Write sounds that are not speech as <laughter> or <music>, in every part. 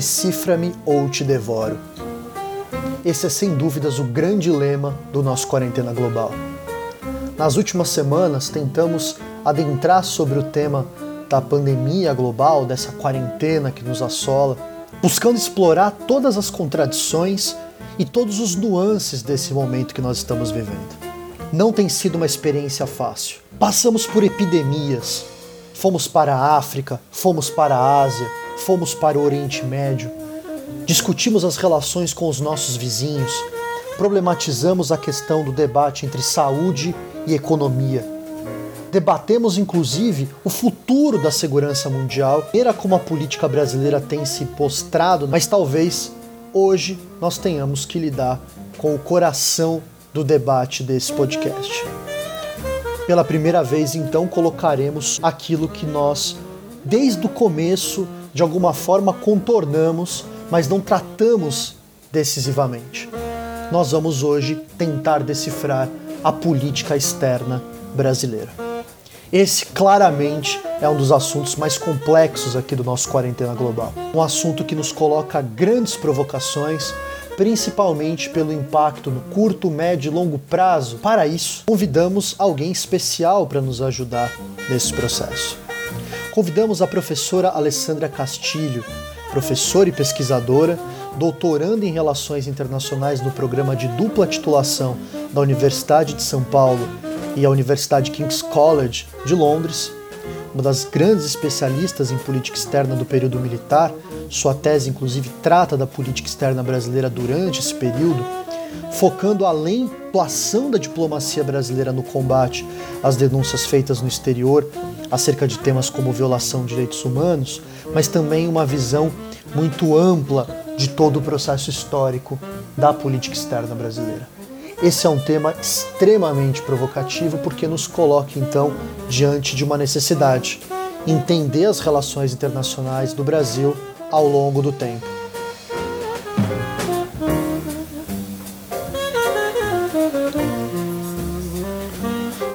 Decifra-me ou te devoro. Esse é sem dúvidas o grande lema do nosso Quarentena Global. Nas últimas semanas, tentamos adentrar sobre o tema da pandemia global, dessa quarentena que nos assola, buscando explorar todas as contradições e todos os nuances desse momento que nós estamos vivendo. Não tem sido uma experiência fácil. Passamos por epidemias, fomos para a África, fomos para a Ásia, fomos para o Oriente Médio, discutimos as relações com os nossos vizinhos, problematizamos a questão do debate entre saúde e economia. Debatemos inclusive o futuro da segurança mundial, era como a política brasileira tem se postrado, mas talvez hoje nós tenhamos que lidar com o coração do debate desse podcast. Pela primeira vez, então, colocaremos aquilo que nós, desde o começo, de alguma forma contornamos, mas não tratamos decisivamente. Nós vamos hoje tentar decifrar a política externa brasileira. Esse claramente é um dos assuntos mais complexos aqui do nosso Quarentena Global. Um assunto que nos coloca grandes provocações, principalmente pelo impacto no curto, médio e longo prazo. Para isso, convidamos alguém especial para nos ajudar nesse processo. Convidamos a professora Alessandra Castilho, professora e pesquisadora doutorando em Relações Internacionais no programa de dupla titulação da Universidade de São Paulo e a Universidade King's College de Londres, uma das grandes especialistas em política externa do período militar. Sua tese, inclusive, trata da política externa brasileira durante esse período, focando além da ação da diplomacia brasileira no combate às denúncias feitas no exterior acerca de temas como violação de direitos humanos, mas também uma visão muito ampla de todo o processo histórico da política externa brasileira. Esse é um tema extremamente provocativo porque nos coloca então diante de uma necessidade: entender as relações internacionais do Brasil ao longo do tempo.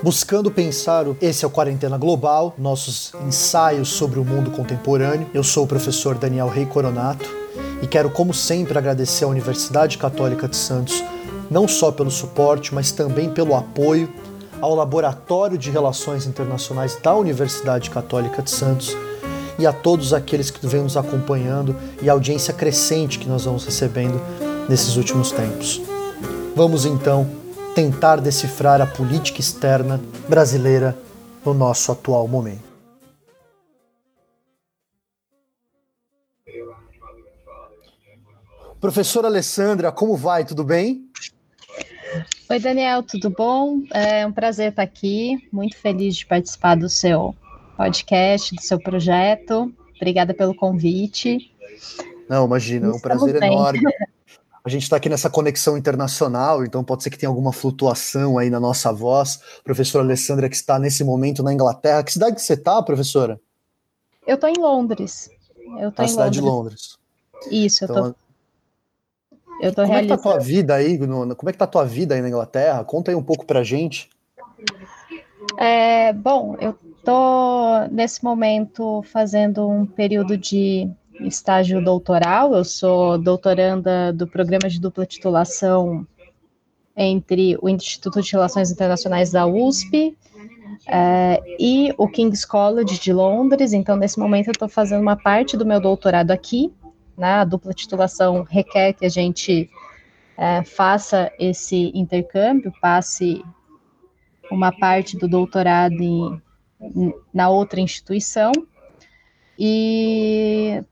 Buscando pensar o esse é o Quarentena Global, nossos ensaios sobre o mundo contemporâneo. Eu sou o professor Daniel Rei Coronato e quero, como sempre, agradecer à Universidade Católica de Santos não só pelo suporte, mas também pelo apoio ao Laboratório de Relações Internacionais da Universidade Católica de Santos e a todos aqueles que vêm nos acompanhando e a audiência crescente que nós vamos recebendo nesses últimos tempos. Vamos então tentar decifrar a política externa brasileira no nosso atual momento. Professora Alessandra, como vai? Tudo bem? Oi, Daniel, tudo bom? É um prazer estar aqui. Muito feliz de participar do seu podcast, do seu projeto. Obrigada pelo convite. Não, imagina, é um prazer bem. enorme. <laughs> A gente está aqui nessa conexão internacional, então pode ser que tenha alguma flutuação aí na nossa voz. Professora Alessandra, que está nesse momento na Inglaterra. Que cidade que você está, professora? Eu estou em Londres. Eu tô na cidade Londres. de Londres. Isso, eu estou. Então, eu tô como realizando. é que tá a tua vida aí? No, como é que tá a tua vida aí na Inglaterra? Conta aí um pouco pra gente. É, bom, eu tô nesse momento fazendo um período de estágio doutoral. Eu sou doutoranda do programa de dupla titulação entre o Instituto de Relações Internacionais da USP é, e o King's College de Londres. Então, nesse momento, eu estou fazendo uma parte do meu doutorado aqui né? A dupla titulação requer que a gente é, faça esse intercâmbio, passe uma parte do doutorado em, na outra instituição. E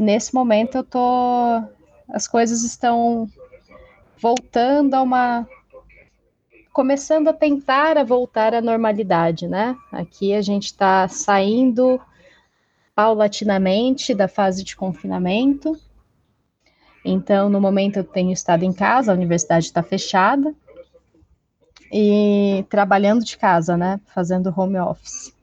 nesse momento eu tô as coisas estão voltando a uma começando a tentar a voltar à normalidade, né? Aqui a gente está saindo paulatinamente da fase de confinamento. Então, no momento eu tenho estado em casa, a universidade está fechada e trabalhando de casa, né? Fazendo home office.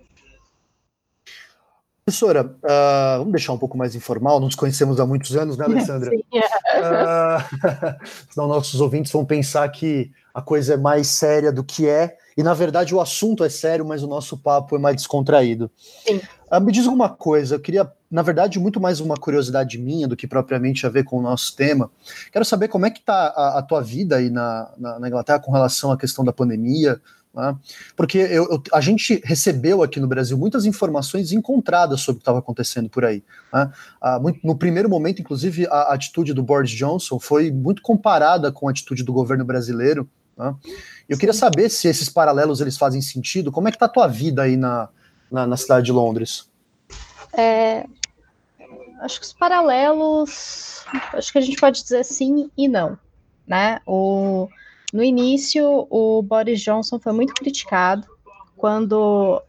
Professora, uh, vamos deixar um pouco mais informal, nos conhecemos há muitos anos, né, Alessandra? <laughs> Sim. Uh, <laughs> senão nossos ouvintes vão pensar que a coisa é mais séria do que é, e na verdade o assunto é sério, mas o nosso papo é mais descontraído. Sim. Uh, me diz uma coisa, eu queria na verdade, muito mais uma curiosidade minha do que propriamente a ver com o nosso tema. Quero saber como é que está a, a, tua vida aí na, na, na, Inglaterra com relação à questão da pandemia, né? porque eu, eu, a gente recebeu aqui no Brasil muitas informações encontradas sobre o que estava acontecendo por aí. Né? Ah, muito, no primeiro momento, inclusive, a atitude do Boris Johnson foi muito comparada com a atitude do governo brasileiro. Né? Eu queria saber se esses paralelos eles fazem sentido. Como é que está a tua vida aí na, na, na cidade de Londres? É, acho que os paralelos, acho que a gente pode dizer sim e não, né? O, no início, o Boris Johnson foi muito criticado quando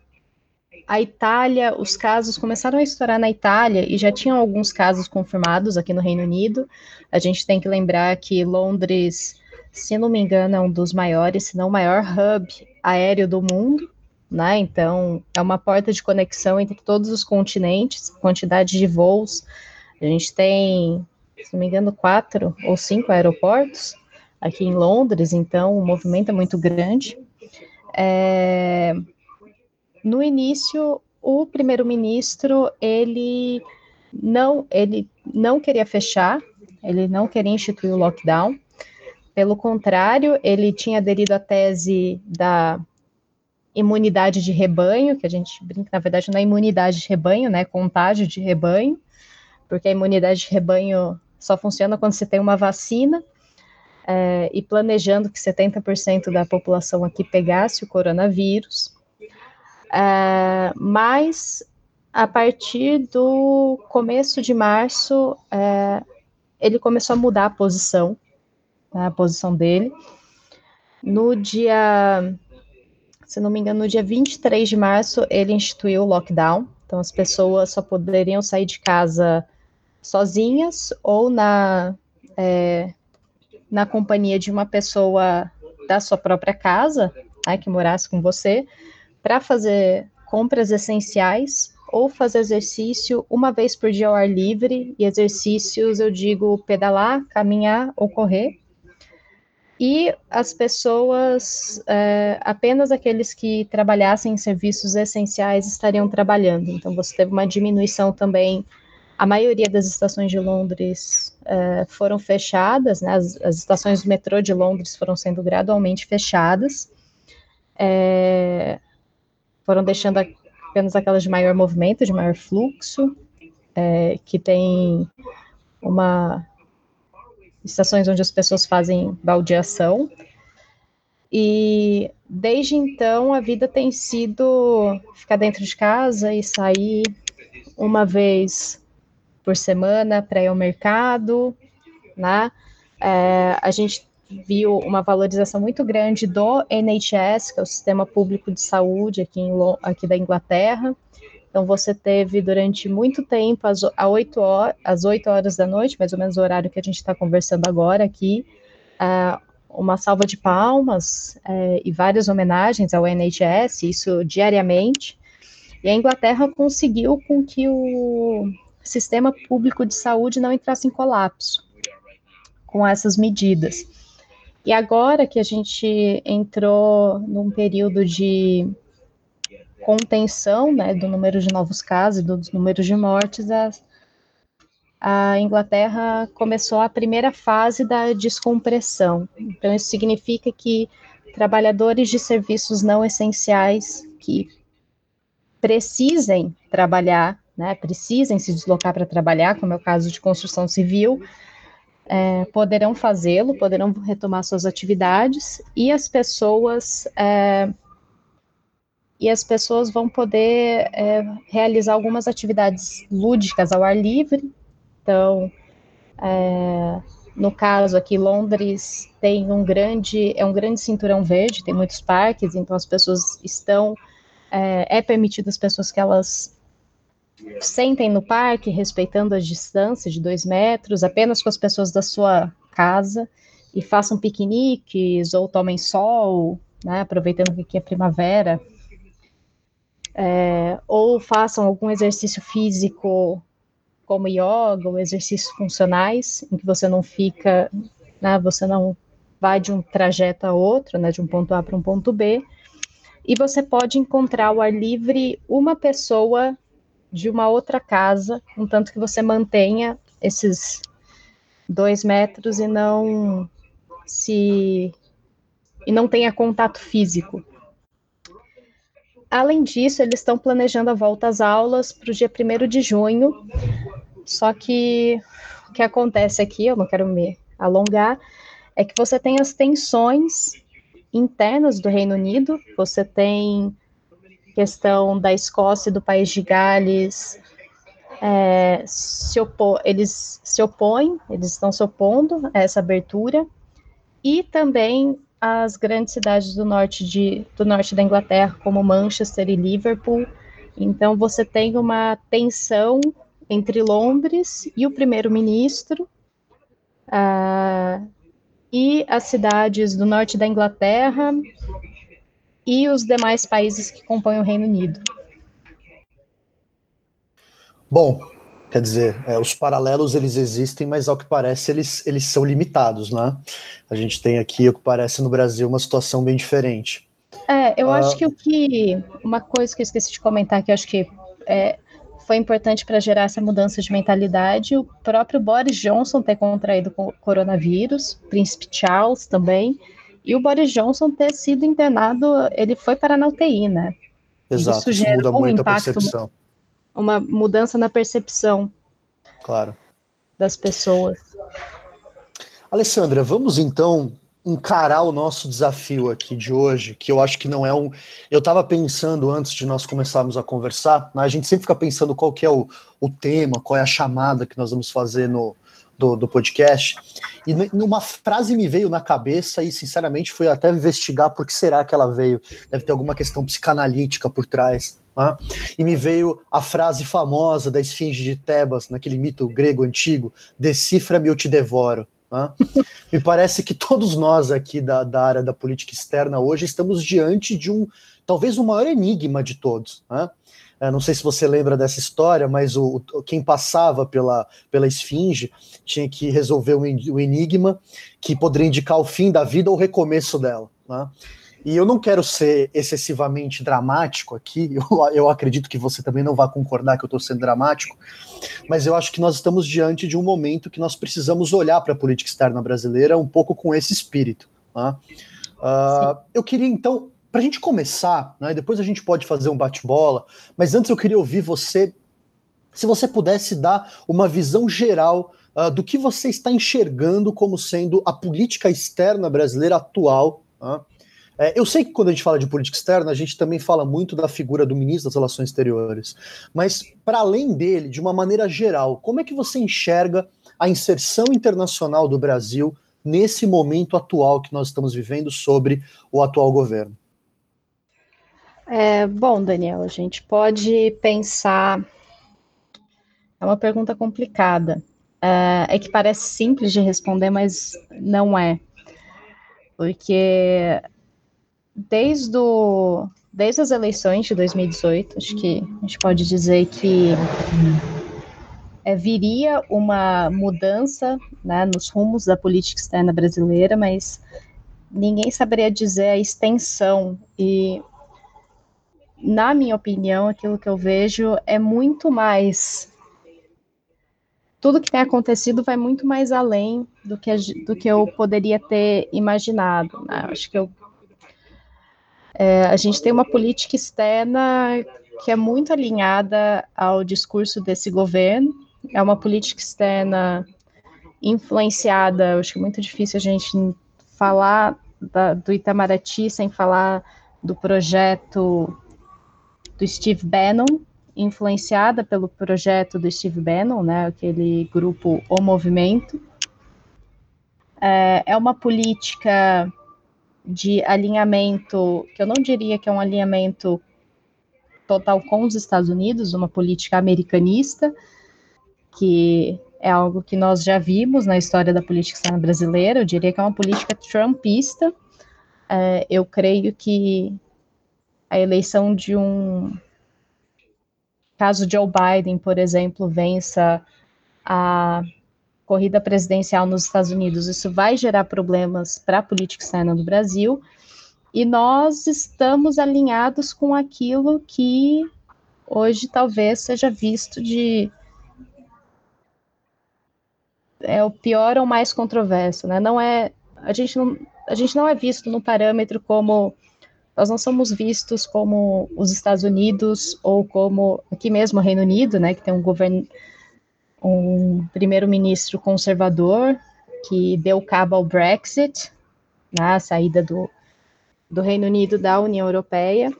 a Itália, os casos começaram a estourar na Itália e já tinham alguns casos confirmados aqui no Reino Unido. A gente tem que lembrar que Londres, se não me engano, é um dos maiores, se não o maior hub aéreo do mundo né? Então, é uma porta de conexão entre todos os continentes, quantidade de voos. A gente tem, se não me engano, quatro ou cinco aeroportos aqui em Londres, então o movimento é muito grande. É... No início, o primeiro-ministro ele não ele não queria fechar, ele não queria instituir o lockdown. Pelo contrário, ele tinha aderido à tese da imunidade de rebanho, que a gente brinca, na verdade, não é imunidade de rebanho, né? Contágio de rebanho, porque a imunidade de rebanho só funciona quando você tem uma vacina. É, e planejando que 70% da população aqui pegasse o coronavírus. É, mas a partir do começo de março, é, ele começou a mudar a posição, né, a posição dele. No dia se não me engano, no dia 23 de março, ele instituiu o lockdown. Então, as pessoas só poderiam sair de casa sozinhas ou na, é, na companhia de uma pessoa da sua própria casa, né, que morasse com você, para fazer compras essenciais ou fazer exercício uma vez por dia ao ar livre. E exercícios, eu digo pedalar, caminhar ou correr e as pessoas, é, apenas aqueles que trabalhassem em serviços essenciais estariam trabalhando. Então, você teve uma diminuição também. A maioria das estações de Londres é, foram fechadas, né? as, as, estações do metrô de Londres foram sendo gradualmente fechadas, é, foram deixando apenas aquelas de maior movimento, de maior fluxo, é, que tem uma estações onde as pessoas fazem baldeação. E desde então a vida tem sido ficar dentro de casa e sair uma vez por semana para ir ao mercado, né? É, a gente viu uma valorização muito grande do NHS, que é o Sistema Público de Saúde aqui, em, aqui da Inglaterra. Então, você teve durante muito tempo, às, às, 8 horas, às 8 horas da noite, mais ou menos o horário que a gente está conversando agora aqui, uh, uma salva de palmas uh, e várias homenagens ao NHS, isso diariamente. E a Inglaterra conseguiu com que o sistema público de saúde não entrasse em colapso com essas medidas. E agora que a gente entrou num período de contenção né, do número de novos casos dos números de mortes, a, a Inglaterra começou a primeira fase da descompressão. Então, isso significa que trabalhadores de serviços não essenciais que precisem trabalhar, né, precisem se deslocar para trabalhar, como é o caso de construção civil, é, poderão fazê-lo, poderão retomar suas atividades, e as pessoas é, e as pessoas vão poder é, realizar algumas atividades lúdicas ao ar livre. Então, é, no caso aqui, Londres tem um grande, é um grande cinturão verde, tem muitos parques, então as pessoas estão, é, é permitido as pessoas que elas sentem no parque, respeitando a distância de dois metros, apenas com as pessoas da sua casa, e façam piqueniques ou tomem sol, né, aproveitando que aqui é primavera, é, ou façam algum exercício físico como yoga ou exercícios funcionais, em que você não fica, né, você não vai de um trajeto a outro, né, de um ponto A para um ponto B, e você pode encontrar ao ar livre uma pessoa de uma outra casa, contanto que você mantenha esses dois metros e não se e não tenha contato físico. Além disso, eles estão planejando a volta às aulas para o dia 1 de junho, só que o que acontece aqui, eu não quero me alongar, é que você tem as tensões internas do Reino Unido, você tem questão da Escócia e do país de Gales, é, se eles se opõem, eles estão se opondo a essa abertura, e também as grandes cidades do norte, de, do norte da Inglaterra, como Manchester e Liverpool. Então, você tem uma tensão entre Londres e o primeiro-ministro, uh, e as cidades do norte da Inglaterra e os demais países que compõem o Reino Unido. Bom, quer dizer, é, os paralelos eles existem, mas ao que parece eles, eles são limitados, né? A gente tem aqui, ao que parece, no Brasil, uma situação bem diferente. É, eu ah, acho que o que. Uma coisa que eu esqueci de comentar, que eu acho que é, foi importante para gerar essa mudança de mentalidade, o próprio Boris Johnson ter contraído o coronavírus, Príncipe Charles também, e o Boris Johnson ter sido internado, ele foi para a UTI, né? Exato, isso, isso muda um muito impacto, a percepção. Uma mudança na percepção. Claro. Das pessoas. Alessandra, vamos então encarar o nosso desafio aqui de hoje, que eu acho que não é um. Eu estava pensando antes de nós começarmos a conversar, né, a gente sempre fica pensando qual que é o, o tema, qual é a chamada que nós vamos fazer no, do, do podcast. E uma frase me veio na cabeça e, sinceramente, fui até investigar por que será que ela veio. Deve ter alguma questão psicanalítica por trás. Né? E me veio a frase famosa da esfinge de Tebas, naquele mito grego antigo: decifra-me, eu te devoro. Né? <laughs> Me parece que todos nós aqui da, da, área da política externa hoje estamos diante de um, talvez o maior enigma de todos. Né? Eu não sei se você lembra dessa história, mas o, quem passava pela, pela esfinge tinha que resolver o um, um enigma que poderia indicar o fim da vida ou o recomeço dela. Né? E eu não quero ser excessivamente dramático aqui, <laughs> eu, eu acredito que você também não vai concordar que eu estou sendo dramático, mas eu acho que nós estamos diante de um momento que nós precisamos olhar para a política externa brasileira um pouco com esse espírito. Tá? Uh, eu queria então, para a gente começar, né, depois a gente pode fazer um bate-bola, mas antes eu queria ouvir você, se você pudesse dar uma visão geral uh, do que você está enxergando como sendo a política externa brasileira atual. Uh, eu sei que quando a gente fala de política externa, a gente também fala muito da figura do ministro das Relações Exteriores. Mas, para além dele, de uma maneira geral, como é que você enxerga a inserção internacional do Brasil nesse momento atual que nós estamos vivendo sobre o atual governo? É, bom, Daniel, a gente pode pensar. É uma pergunta complicada. É, é que parece simples de responder, mas não é. Porque desde, o, desde as eleições de 2018, acho que a gente pode dizer que é, viria uma mudança né, nos rumos da política externa brasileira, mas ninguém saberia dizer a extensão e na minha opinião, aquilo que eu vejo é muito mais. Tudo que tem acontecido vai muito mais além do que, do que eu poderia ter imaginado. Né? Acho que eu é, a gente tem uma política externa que é muito alinhada ao discurso desse governo, é uma política externa influenciada, acho que é muito difícil a gente falar da, do Itamaraty sem falar do projeto do Steve Bannon, influenciada pelo projeto do Steve Bannon, né, aquele grupo O Movimento. É, é uma política de alinhamento, que eu não diria que é um alinhamento total com os Estados Unidos, uma política americanista, que é algo que nós já vimos na história da política externa brasileira, eu diria que é uma política trumpista. É, eu creio que a eleição de um caso Joe Biden, por exemplo, vença a corrida presidencial nos Estados Unidos, isso vai gerar problemas para a política externa do Brasil, e nós estamos alinhados com aquilo que hoje talvez seja visto de é o pior ou mais controverso, né? Não é a gente não a gente não é visto no parâmetro como nós não somos vistos como os Estados Unidos ou como aqui mesmo o Reino Unido, né, que tem um governo um primeiro-ministro conservador que deu cabo ao Brexit, na né, saída do, do Reino Unido da União Europeia.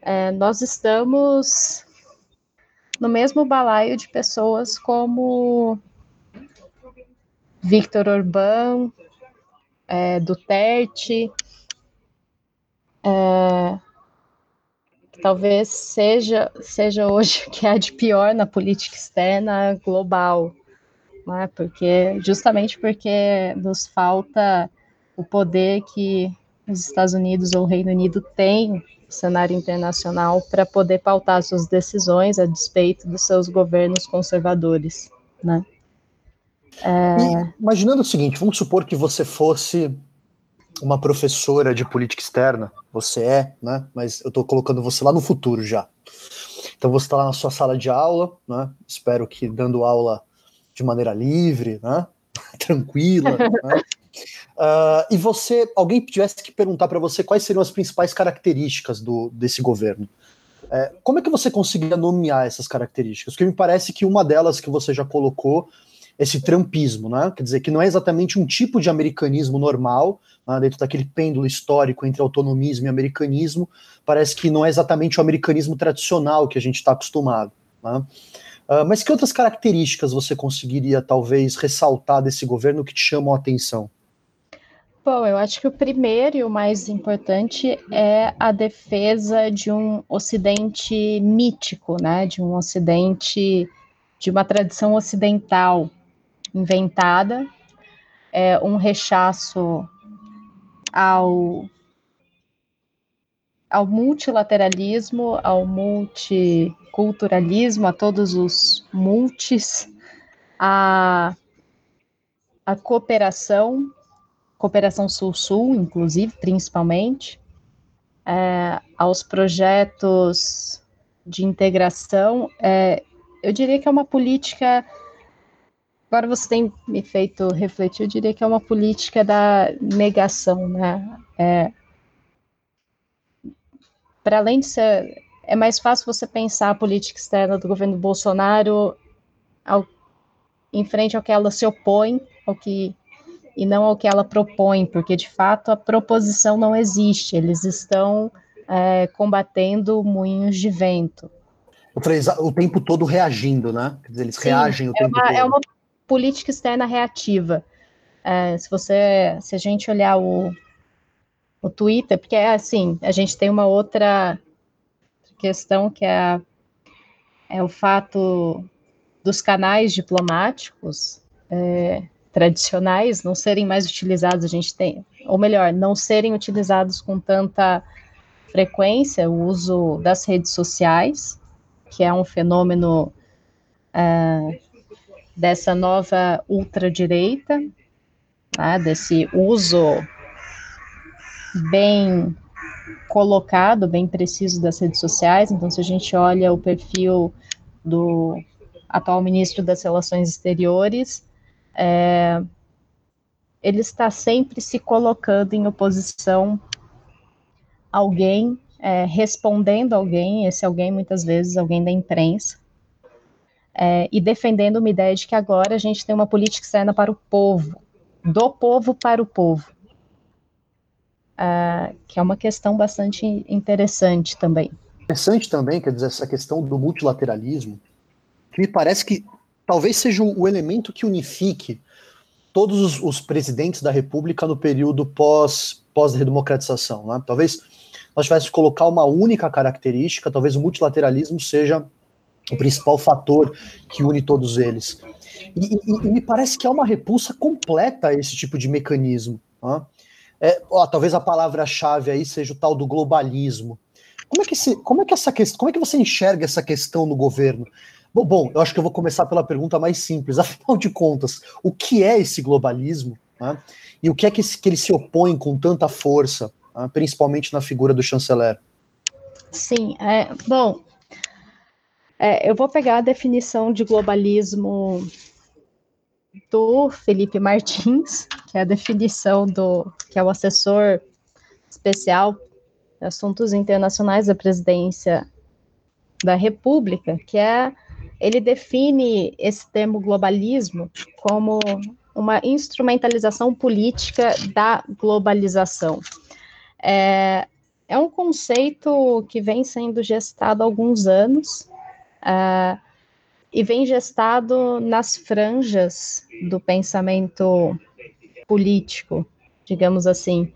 É, nós estamos no mesmo balaio de pessoas como Victor Orbán, é, Duterte, é, talvez seja, seja hoje <laughs> que há de pior na política externa global, né? porque justamente porque nos falta o poder que os Estados Unidos ou o Reino Unido têm no cenário internacional para poder pautar suas decisões a despeito dos seus governos conservadores, né? É... Imaginando o seguinte, vamos supor que você fosse uma professora de política externa, você é, né? Mas eu estou colocando você lá no futuro já. Então você está lá na sua sala de aula, né? Espero que dando aula de maneira livre, né? <laughs> Tranquila. né? Uh, e você, alguém tivesse que perguntar para você quais seriam as principais características do, desse governo. É, como é que você conseguiria nomear essas características? Porque me parece que uma delas que você já colocou esse trampismo, né? Quer dizer, que não é exatamente um tipo de americanismo normal, né? dentro daquele pêndulo histórico entre autonomismo e americanismo, parece que não é exatamente o americanismo tradicional que a gente está acostumado. Né? Uh, mas que outras características você conseguiria, talvez, ressaltar desse governo que te chamam a atenção? Bom, eu acho que o primeiro e o mais importante é a defesa de um Ocidente mítico, né? De um Ocidente, de uma tradição ocidental, inventada, é, um rechaço ao, ao multilateralismo, ao multiculturalismo, a todos os multis, a, a cooperação, cooperação sul-sul, inclusive, principalmente, é, aos projetos de integração, é, eu diria que é uma política Agora você tem me feito refletir, eu diria que é uma política da negação, né? É, para além de ser, é mais fácil você pensar a política externa do governo Bolsonaro ao, em frente ao que ela se opõe, ao que e não ao que ela propõe, porque de fato a proposição não existe. Eles estão é, combatendo moinhos de vento. O tempo todo reagindo, né? Eles Sim, reagem o é tempo uma, todo. É uma política externa reativa. É, se você, se a gente olhar o, o Twitter, porque é assim, a gente tem uma outra questão que é, é o fato dos canais diplomáticos é, tradicionais não serem mais utilizados, a gente tem, ou melhor, não serem utilizados com tanta frequência, o uso das redes sociais, que é um fenômeno é, dessa nova ultradireita, né, desse uso bem colocado, bem preciso das redes sociais. Então, se a gente olha o perfil do atual ministro das Relações Exteriores, é, ele está sempre se colocando em oposição a alguém, é, respondendo a alguém, esse alguém muitas vezes alguém da imprensa, é, e defendendo uma ideia de que agora a gente tem uma política externa para o povo, do povo para o povo, é, que é uma questão bastante interessante também. Interessante também, quer dizer, essa questão do multilateralismo, que me parece que talvez seja o elemento que unifique todos os, os presidentes da República no período pós, pós-redemocratização. Né? Talvez nós tivéssemos que colocar uma única característica, talvez o multilateralismo seja o principal fator que une todos eles. E, e, e, me parece que é uma repulsa completa a esse tipo de mecanismo. Né? É, ó, talvez a palavra-chave aí seja o tal do globalismo. Como é que, esse, como é que essa questão, como é que você enxerga essa questão no governo? Bom, bom, eu acho que eu vou começar pela pergunta mais simples. <laughs> Afinal de contas, o que é esse globalismo? Né? E o que é que, que ele se opõe com tanta força, né? principalmente na figura do chanceler? Sim, é, bom, É, eu vou pegar a definição de globalismo do Felipe Martins, que é a definição do que é o assessor especial de assuntos internacionais da presidência da República, que é ele define esse termo globalismo como uma instrumentalização política da globalização. É, é um conceito que vem sendo gestado há alguns anos uh, e vem gestado nas franjas do pensamento político, digamos assim.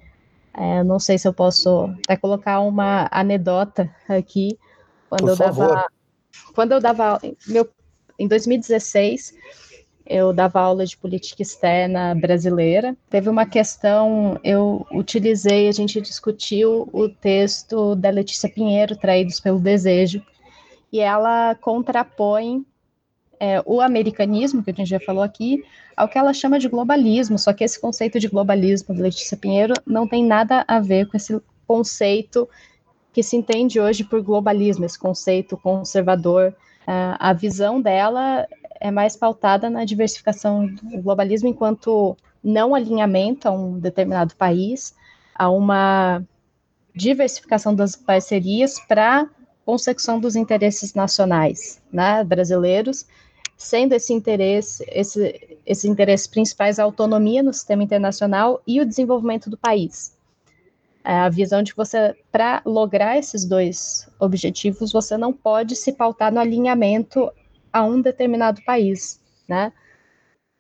É, não sei se eu posso até colocar uma anedota aqui. Quando Por eu favor. dava, quando eu dava meu, em 2016, eu dava aula de política externa brasileira. Teve uma questão, eu utilizei, a gente discutiu o texto da Letícia Pinheiro, Traídos pelo Desejo, e ela contrapõe é, o americanismo, que a gente já falou aqui, ao que ela chama de globalismo, só que esse conceito de globalismo de Letícia Pinheiro não tem nada a ver com esse conceito que se entende hoje por globalismo, esse conceito conservador. Uh, a visão dela é mais pautada na diversificação do globalismo enquanto não alinhamento a um determinado país, a uma diversificação das parcerias para consecução dos interesses nacionais, né, brasileiros, sendo esse interesse, esse, esses interesses principais a autonomia no sistema internacional e o desenvolvimento do país. É a visão de que você, para lograr esses dois objetivos, você não pode se pautar no alinhamento a um determinado país, né?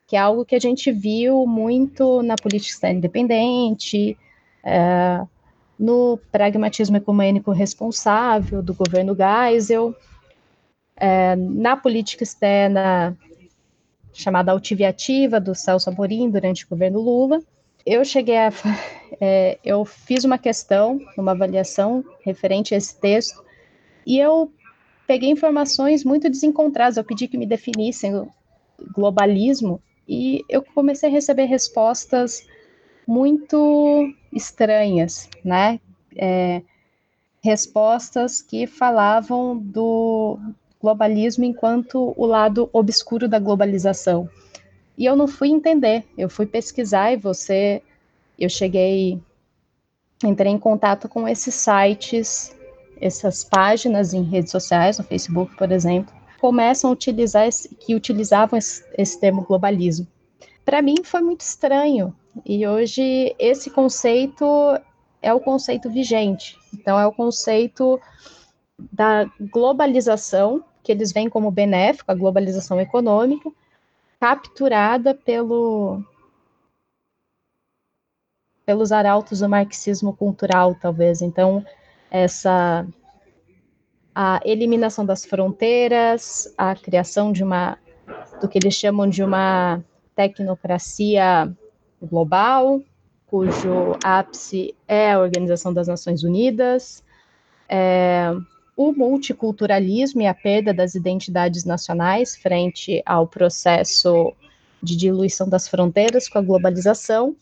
Que é algo que a gente viu muito na política externa independente, é, no pragmatismo ecumênico responsável do governo Geisel, é, na política externa chamada altiviativa do Celso Amorim durante o governo Lula. Eu cheguei a, <laughs> é, eu fiz uma questão, uma avaliação referente a esse texto, e eu peguei informações muito desencontradas. Eu pedi que me definissem globalismo e eu comecei a receber respostas muito estranhas, né? É, respostas que falavam do globalismo enquanto o lado obscuro da globalização. E eu não fui entender, eu fui pesquisar e você, eu cheguei, entrei em contato com esses sites essas páginas em redes sociais, no Facebook, por exemplo, começam a utilizar esse, que utilizavam esse, esse termo globalismo. Para mim foi muito estranho e hoje esse conceito é o conceito vigente. Então é o conceito da globalização que eles veem como benéfico, a globalização econômica, capturada pelo pelos arautos do marxismo cultural, talvez. Então, essa a eliminação das fronteiras, a criação de uma do que eles chamam de uma tecnocracia global, cujo ápice é a Organização das Nações Unidas, é, o multiculturalismo e a perda das identidades nacionais frente ao processo de diluição das fronteiras com a globalização,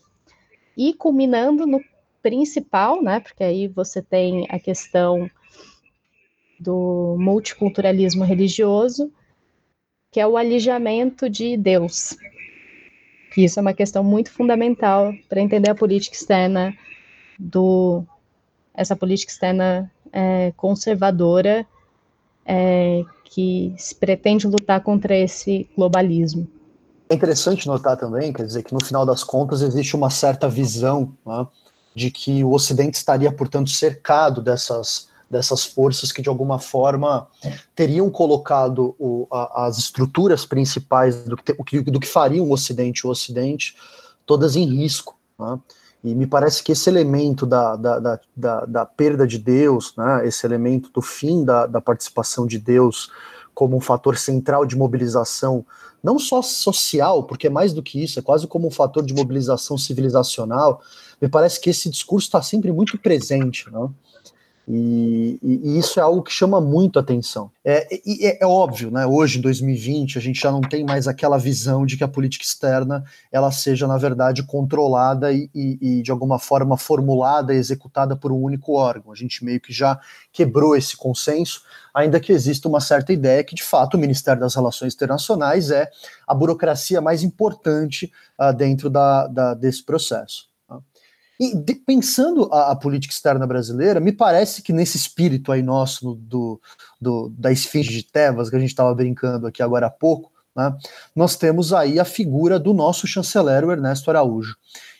e culminando no principal, né, porque aí você tem a questão do multiculturalismo religioso, que é o alijamento de Deus. Que isso é uma questão muito fundamental para entender a política externa do essa política externa é, conservadora é, que se pretende lutar contra esse globalismo. É interessante notar também, quer dizer, que no final das contas existe uma certa visão né, de que o Ocidente estaria, portanto, cercado dessas, dessas forças que, de alguma forma, teriam colocado o, a, as estruturas principais do que, do que fariam o Ocidente o Ocidente todas em risco. Né? E me parece que esse elemento da, da, da, da, da perda de Deus, né, esse elemento do fim da, da participação de Deus como um fator central de mobilização, não só social, porque é mais do que isso, é quase como um fator de mobilização civilizacional, me parece que esse discurso está sempre muito presente. Né? E, e, e, isso é algo que chama muito atenção. É, é, é, óbvio, né? Hoje, em 2020, a gente já não tem mais aquela visão de que a política externa ela seja, na verdade, controlada e, e, de alguma forma formulada e executada por um único órgão. A gente meio que já quebrou esse consenso, ainda que exista uma certa ideia que, de fato, o Ministério das Relações Internacionais é a burocracia mais importante uh, dentro da, da, desse processo. E de, pensando a, a, política externa brasileira, me parece que nesse espírito aí nosso do, do da esfinge de Tebas, que a gente estava brincando aqui agora há pouco, né, nós temos aí a figura do nosso chanceler, o Ernesto Araújo,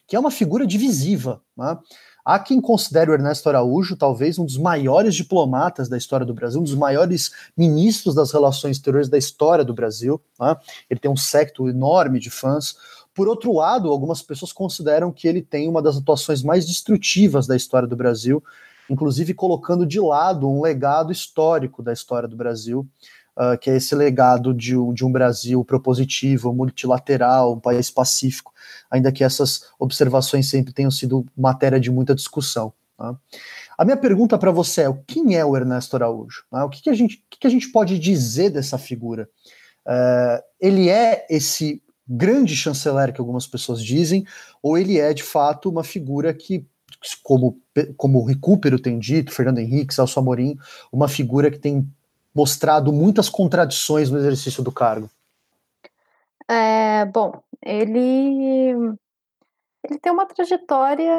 que é uma figura divisiva. Né? Há quem considere o Ernesto Araújo talvez um dos maiores diplomatas da história do Brasil, um dos maiores ministros das relações exteriores da história do Brasil. Né? Ele tem um secto enorme de fãs. Por outro lado, algumas pessoas consideram que ele tem uma das atuações mais destrutivas da história do Brasil, inclusive colocando de lado um legado histórico da história do Brasil, uh, que é esse legado de, de, um Brasil propositivo, multilateral, um país pacífico, ainda que essas observações sempre tenham sido matéria de muita discussão. Tá? A minha pergunta para você é: quem é o Ernesto Araújo? Tá? O que, que, a gente, que, que a gente pode dizer dessa figura? Uh, ele é esse grande chanceler que algumas pessoas dizem, ou ele é de fato uma figura que, como, como o Recupero tem dito, Fernando Henrique, Celso Amorim, uma figura que tem mostrado muitas contradições no exercício do cargo? É, bom, ele ele tem uma trajetória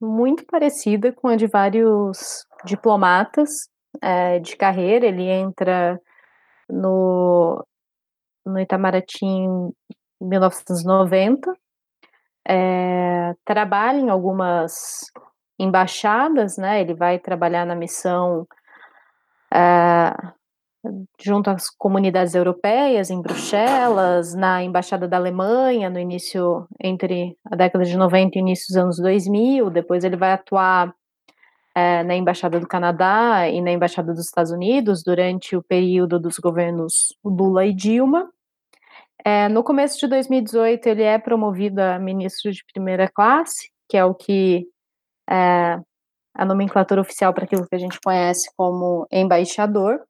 muito parecida com a de vários diplomatas é, de carreira. Ele entra no, no Itamaraty 1990. É, trabalha em algumas embaixadas, né? Ele vai trabalhar na missão é, junto às comunidades europeias em Bruxelas, na embaixada da Alemanha no início entre a década de 90 e início dos anos 2000. Depois ele vai atuar é, na embaixada do Canadá e na embaixada dos Estados Unidos durante o período dos governos Lula e Dilma. É, no começo de 2018, ele é promovido a ministro de primeira classe, que é o que é a nomenclatura oficial para aquilo que a gente conhece como embaixador.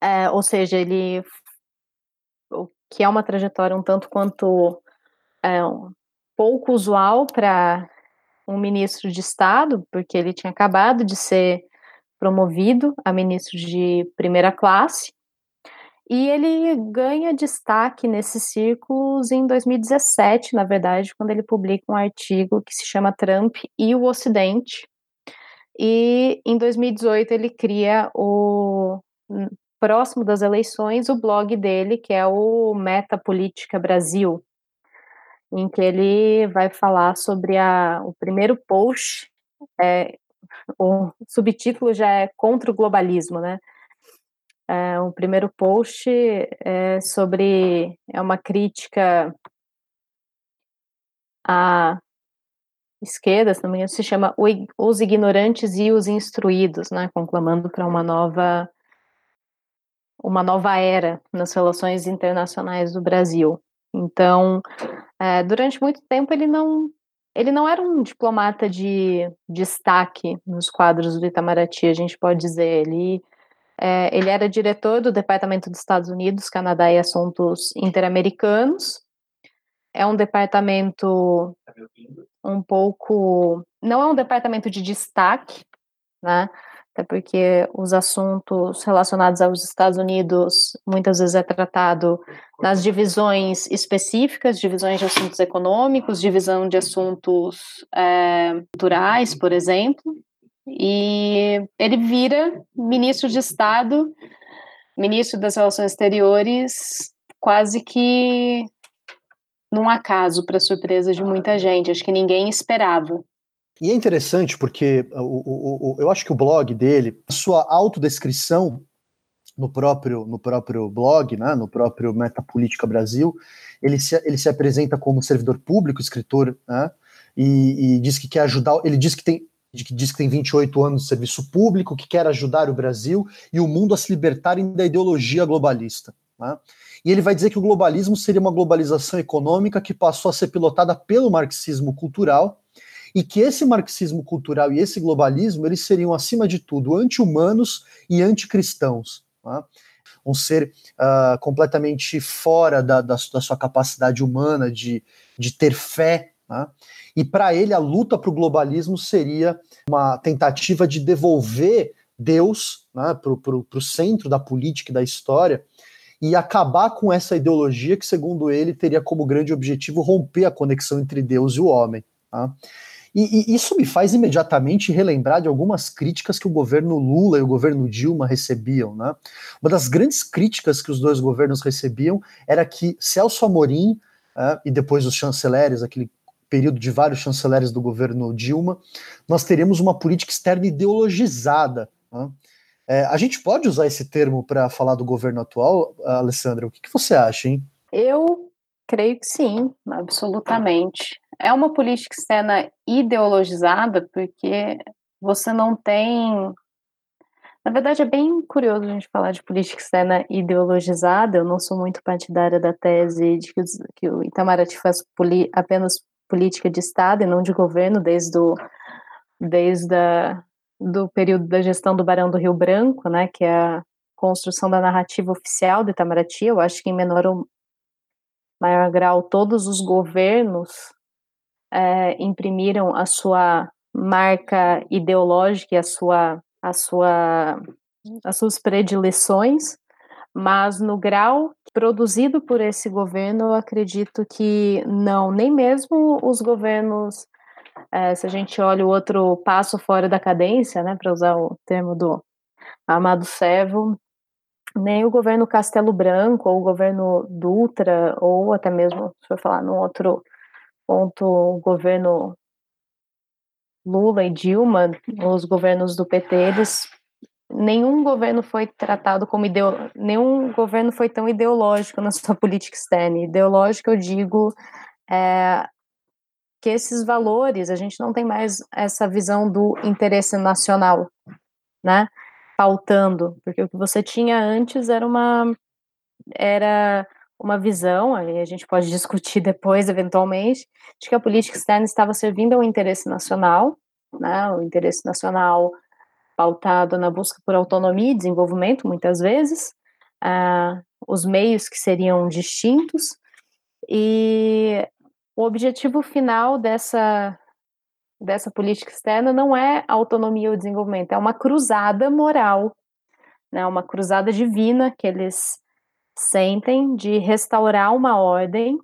É, ou seja, ele o que é uma trajetória um tanto quanto é, um pouco usual para um ministro de Estado, porque ele tinha acabado de ser promovido a ministro de primeira classe, e ele ganha destaque nesses círculos em 2017, na verdade, quando ele publica um artigo que se chama Trump e o Ocidente. E em 2018 ele cria o próximo das eleições o blog dele, que é o Meta Política Brasil, em que ele vai falar sobre a, o primeiro post, é, o subtítulo já é contra o globalismo, né? É, o primeiro post é sobre é uma crítica à esquerda, se não me engano, se chama Os Ignorantes e os Instruídos, né, conclamando para uma nova uma nova era nas relações internacionais do Brasil. Então, é, durante muito tempo ele não ele não era um diplomata de destaque nos quadros do Itamaraty, a gente pode dizer. Ele é, ele era diretor do Departamento dos Estados Unidos, Canadá e Assuntos Interamericanos. É um departamento um pouco. Não é um departamento de destaque, né? Até porque os assuntos relacionados aos Estados Unidos muitas vezes é tratado nas divisões específicas, divisões de assuntos econômicos, divisão de assuntos é, culturais, por exemplo, e ele vira ministro de Estado, ministro das Relações Exteriores, quase que num acaso, para surpresa de muita gente. Acho que ninguém esperava. E é interessante porque o, o, o, eu acho que o blog dele, a sua autodescrição no próprio, no próprio blog, né, no próprio Metapolítica Brasil, ele se, ele se apresenta como servidor público, escritor, né, e, e diz que quer ajudar. Ele diz que tem de que diz que tem 28 anos de serviço público, que quer ajudar o Brasil e o mundo a se libertarem da ideologia globalista. Né? E ele vai dizer que o globalismo seria uma globalização econômica que passou a ser pilotada pelo marxismo cultural e que esse marxismo cultural e esse globalismo eles seriam acima de tudo anti-humanos e anticristãos. Tá? Um ser uh, completamente fora da, da, da, sua capacidade humana de, de ter fé. Tá? E para ele, a luta para o globalismo seria uma tentativa de devolver Deus né, para o centro da política e da história e acabar com essa ideologia que, segundo ele, teria como grande objetivo romper a conexão entre Deus e o homem. Tá? E, e, isso me faz imediatamente relembrar de algumas críticas que o governo Lula e o governo Dilma recebiam. Né? Uma das grandes críticas que os dois governos recebiam era que Celso Amorim é, e depois os chanceleres, aquele período de vários chanceleres do governo Dilma, nós teríamos uma política externa ideologizada. Né? É, a gente pode usar esse termo para falar do governo atual, Alessandra? O que, que você acha, hein? Eu creio que sim, absolutamente. É uma política externa ideologizada, porque você não tem. Na verdade, é bem curioso a gente falar de política externa ideologizada. Eu não sou muito partidária da tese de que, o Itamaraty faz apenas política de Estado e não de governo, desde, o, desde a do período da gestão do Barão do Rio Branco, né, que é a construção da narrativa oficial do Itamaraty, eu acho que em menor ou maior grau todos os governos é, imprimiram a sua marca ideológica e a sua, a sua, as suas predileções, mas no grau produzido por esse governo, eu acredito que não, nem mesmo os governos é, se a gente olha o outro passo fora da cadência, né, para usar o termo do Amado Servo, nem o governo Castelo Branco, ou o governo Dutra, ou até mesmo, se for falar num outro ponto, o governo Lula e Dilma, os governos do PT, eles nenhum governo foi tratado como ideo... nenhum governo foi tão ideológico na sua política externa. Ideológico, eu digo, é, que esses valores, a gente não tem mais essa visão do interesse nacional, né? Pautando, porque o que você tinha antes era uma era uma visão, aí a gente pode discutir depois, eventualmente, de que a política externa estava servindo ao interesse nacional, né? O interesse nacional pautado na busca por autonomia e desenvolvimento, muitas vezes, uh, os meios que seriam distintos, e o objetivo final dessa, dessa política externa não é autonomia ou desenvolvimento, é uma cruzada moral, né, uma cruzada divina que eles sentem de restaurar uma ordem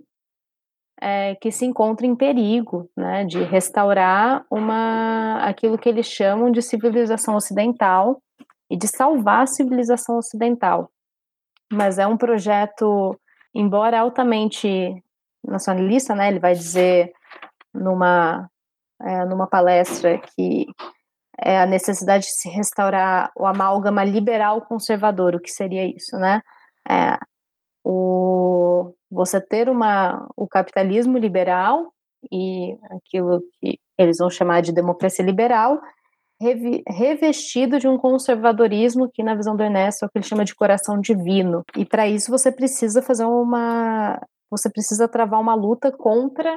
é, que se encontra em perigo, né, de restaurar uma aquilo que eles chamam de civilização ocidental e de salvar a civilização ocidental. Mas é um projeto, embora altamente nacionalista, né, ele vai dizer numa, é, numa palestra que é a necessidade de se restaurar o amálgama liberal conservador, o que seria isso, né? É, o, você ter uma, o capitalismo liberal e aquilo que eles vão chamar de democracia liberal, revestido de um conservadorismo que, na visão do Ernesto, é o que ele chama de coração divino. E para isso você precisa fazer uma você precisa travar uma luta contra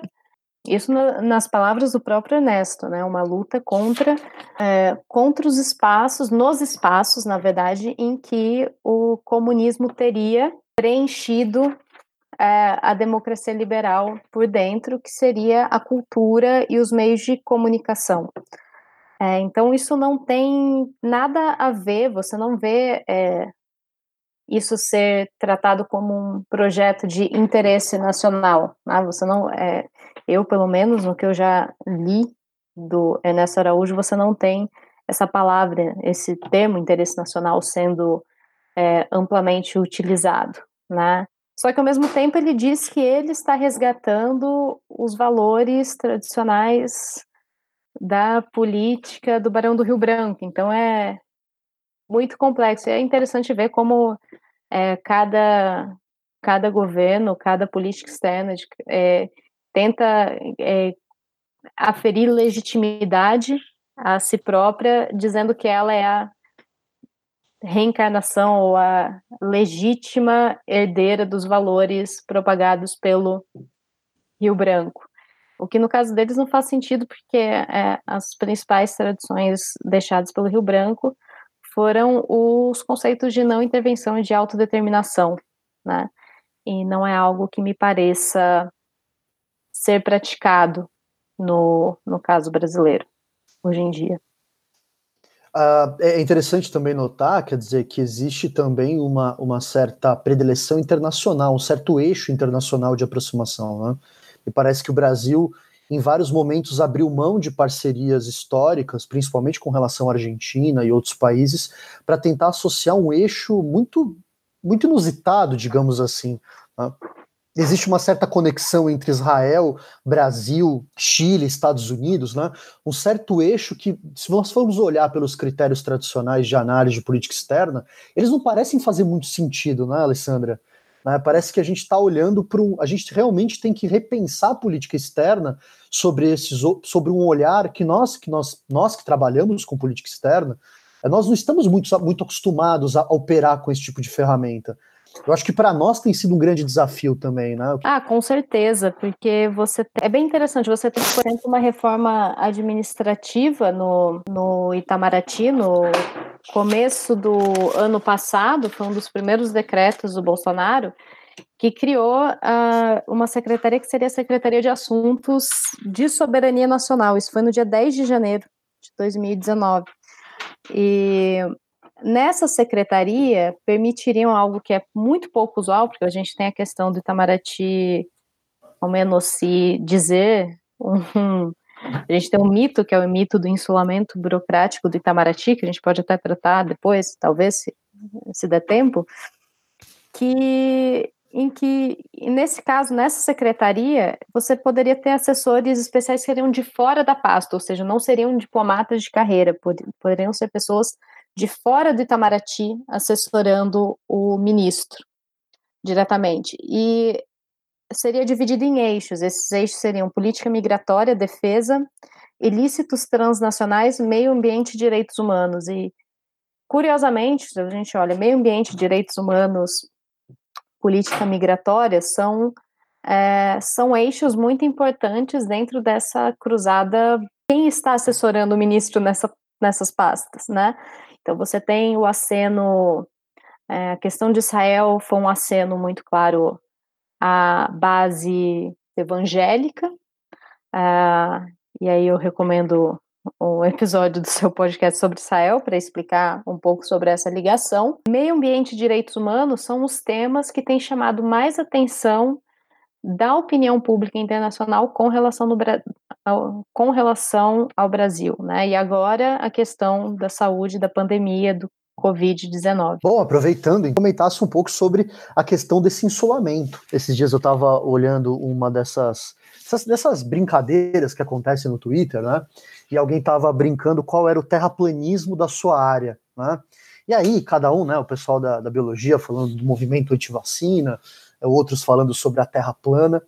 isso na, nas palavras do próprio Ernesto, né? Uma luta contra é, contra os espaços, nos espaços, na verdade, em que o comunismo teria preenchido é, a democracia liberal por dentro, que seria a cultura e os meios de comunicação. É, então isso não tem nada a ver. Você não vê é, isso ser tratado como um projeto de interesse nacional. Né? Você não, é, eu pelo menos no que eu já li do Ernesto Araújo, você não tem essa palavra, esse termo interesse nacional sendo é, amplamente utilizado, né? Só que ao mesmo tempo ele diz que ele está resgatando os valores tradicionais da política do Barão do Rio Branco. Então é muito complexo. É interessante ver como é, cada, cada governo, cada política externa é, tenta é, aferir legitimidade a si própria, dizendo que ela é a reencarnação ou a legítima herdeira dos valores propagados pelo Rio Branco. O que no caso deles não faz sentido, porque é, as principais tradições deixadas pelo Rio Branco foram os conceitos de não intervenção e de autodeterminação, né? E não é algo que me pareça ser praticado no, no caso brasileiro, hoje em dia. Uh, é interessante também notar, quer dizer, que existe também uma, uma certa predileção internacional, um certo eixo internacional de aproximação. Né? E parece que o Brasil, em vários momentos, abriu mão de parcerias históricas, principalmente com relação à Argentina e outros países, para tentar associar um eixo muito, muito inusitado, digamos assim. Né? Existe uma certa conexão entre Israel, Brasil, Chile, Estados Unidos, né? um certo eixo que, se nós formos olhar pelos critérios tradicionais de análise de política externa, eles não parecem fazer muito sentido, né, Alessandra? Né? Parece que a gente está olhando para um. A gente realmente tem que repensar a política externa sobre, esses, sobre um olhar que nós, que nós, nós que trabalhamos com política externa, nós não estamos muito, muito acostumados a operar com esse tipo de ferramenta. Eu acho que para nós tem sido um grande desafio também, né? Ah, com certeza, porque você é bem interessante. Você tem, por exemplo, uma reforma administrativa no, no Itamaraty, no começo do ano passado, foi um dos primeiros decretos do Bolsonaro, que criou uh, uma secretaria que seria a Secretaria de Assuntos de Soberania Nacional. Isso foi no dia 10 de janeiro de 2019. E Nessa secretaria, permitiriam algo que é muito pouco usual, porque a gente tem a questão do Itamaraty, ao menos se dizer, um, a gente tem um mito, que é o mito do insulamento burocrático do Itamaraty, que a gente pode até tratar depois, talvez, se, se der tempo, que em que, nesse caso, nessa secretaria, você poderia ter assessores especiais que seriam de fora da pasta, ou seja, não seriam diplomatas de carreira, poderiam ser pessoas de fora do Itamaraty assessorando o ministro diretamente. E seria dividido em eixos. Esses eixos seriam política migratória, defesa, ilícitos transnacionais, meio ambiente e direitos humanos. E, curiosamente, se a gente olha, meio ambiente, direitos humanos, política migratória, são, é, são eixos muito importantes dentro dessa cruzada. Quem está assessorando o ministro nessa, nessas pastas, né? Então, você tem o aceno, é, a questão de Israel foi um aceno muito claro à base evangélica, uh, e aí eu recomendo um episódio do seu podcast sobre Israel para explicar um pouco sobre essa ligação. Meio ambiente e direitos humanos são os temas que têm chamado mais atenção da opinião pública internacional com relação, no, com relação ao Brasil, né? E agora a questão da saúde, da pandemia, do Covid-19. Bom, aproveitando, comentasse um pouco sobre a questão desse insulamento. Esses dias eu estava olhando uma dessas, dessas, dessas brincadeiras que acontecem no Twitter, né? E alguém estava brincando qual era o terraplanismo da sua área, né? E aí, cada um, né, o pessoal da, da biologia falando do movimento anti-vacina, outros falando sobre a Terra plana.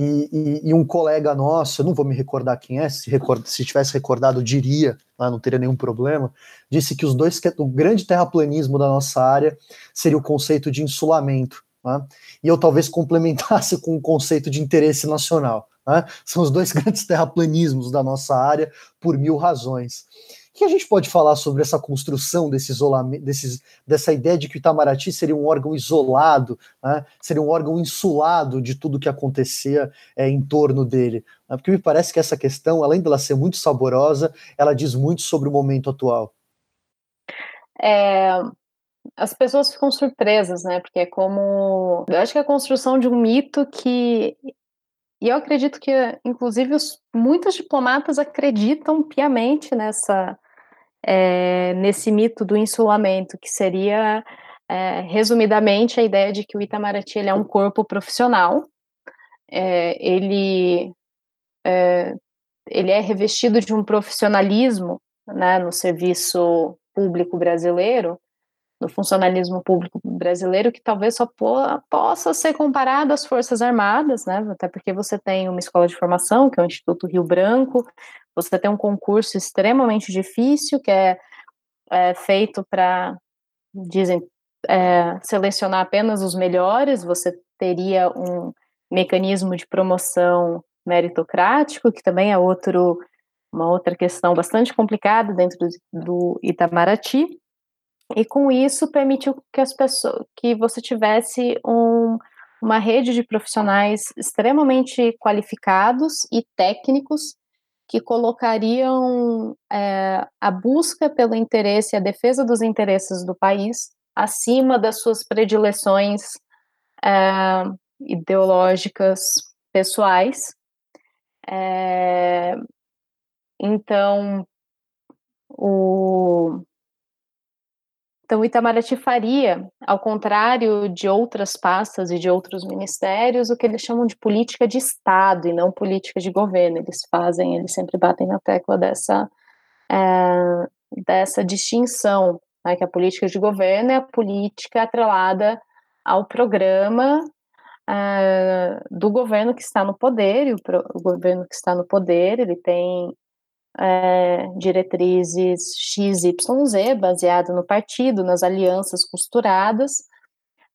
E, e, e, um colega nosso, eu não vou me recordar quem é, se, record, se tivesse recordado, diria, ah, não teria nenhum problema, disse que os dois, o grande terraplanismo da nossa área seria o conceito de insulamento. Né? E eu talvez <laughs> complementasse com o conceito de interesse nacional. Né? São os dois <laughs> grandes terraplanismos da nossa área, por mil razões que a gente pode falar sobre essa construção desse isolamento, desses, dessa ideia de que o Itamaraty seria um órgão isolado, né? seria um órgão insulado de tudo que acontecia é, em torno dele? Né? Porque me parece que essa questão, além dela ser muito saborosa, ela diz muito sobre o momento atual. É, as pessoas ficam surpresas, né? Porque é como. Eu acho que é a construção de um mito que e eu acredito que, inclusive, os, muitos diplomatas acreditam piamente nessa, é, nesse mito do insulamento, que seria, é, resumidamente, a ideia de que o Itamaraty ele é um corpo profissional, é, ele, ele é revestido de um profissionalismo né, no serviço público brasileiro, no funcionalismo público brasileiro que talvez só po possa ser comparado às Forças Armadas, né? Até porque você tem uma escola de formação, que é o Instituto Rio Branco, você tem um concurso extremamente difícil, que é, é feito para, dizem, é, selecionar apenas os melhores, você teria um mecanismo de promoção meritocrático, que também é outro, uma outra questão bastante complicada dentro do Itamaraty, e com isso permitiu que as pessoas que você tivesse um, uma rede de profissionais extremamente qualificados e técnicos que colocariam é, a busca pelo interesse, a defesa dos interesses do país acima das suas predileções é, ideológicas pessoais. É, então, o, então, o Itamaraty faria, ao contrário de outras pastas e de outros ministérios, o que eles chamam de política de Estado e não política de governo. Eles fazem, eles sempre batem na tecla dessa, é, dessa distinção, né, que a política de governo é a política atrelada ao programa é, do governo que está no poder, e o, pro, o governo que está no poder, ele tem é, diretrizes XYZ, baseado no partido, nas alianças costuradas,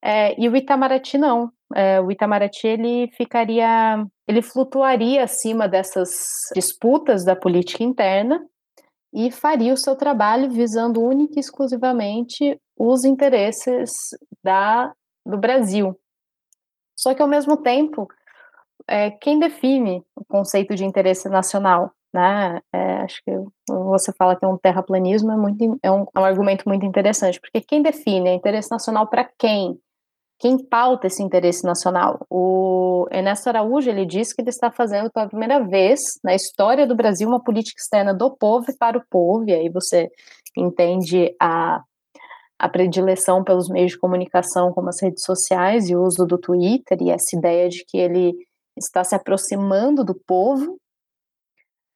é, e o Itamaraty não. É, o Itamaraty ele ficaria, ele flutuaria acima dessas disputas da política interna e faria o seu trabalho visando única e exclusivamente os interesses da, do Brasil. Só que ao mesmo tempo, é, quem define o conceito de interesse nacional? Né? É, acho que você fala que é um terraplanismo é, muito, é, um, é um argumento muito interessante, porque quem define é interesse nacional para quem? Quem pauta esse interesse nacional? O Ernesto Araújo ele diz que ele está fazendo pela primeira vez na história do Brasil uma política externa do povo e para o povo, e aí você entende a, a predileção pelos meios de comunicação, como as redes sociais e o uso do Twitter, e essa ideia de que ele está se aproximando do povo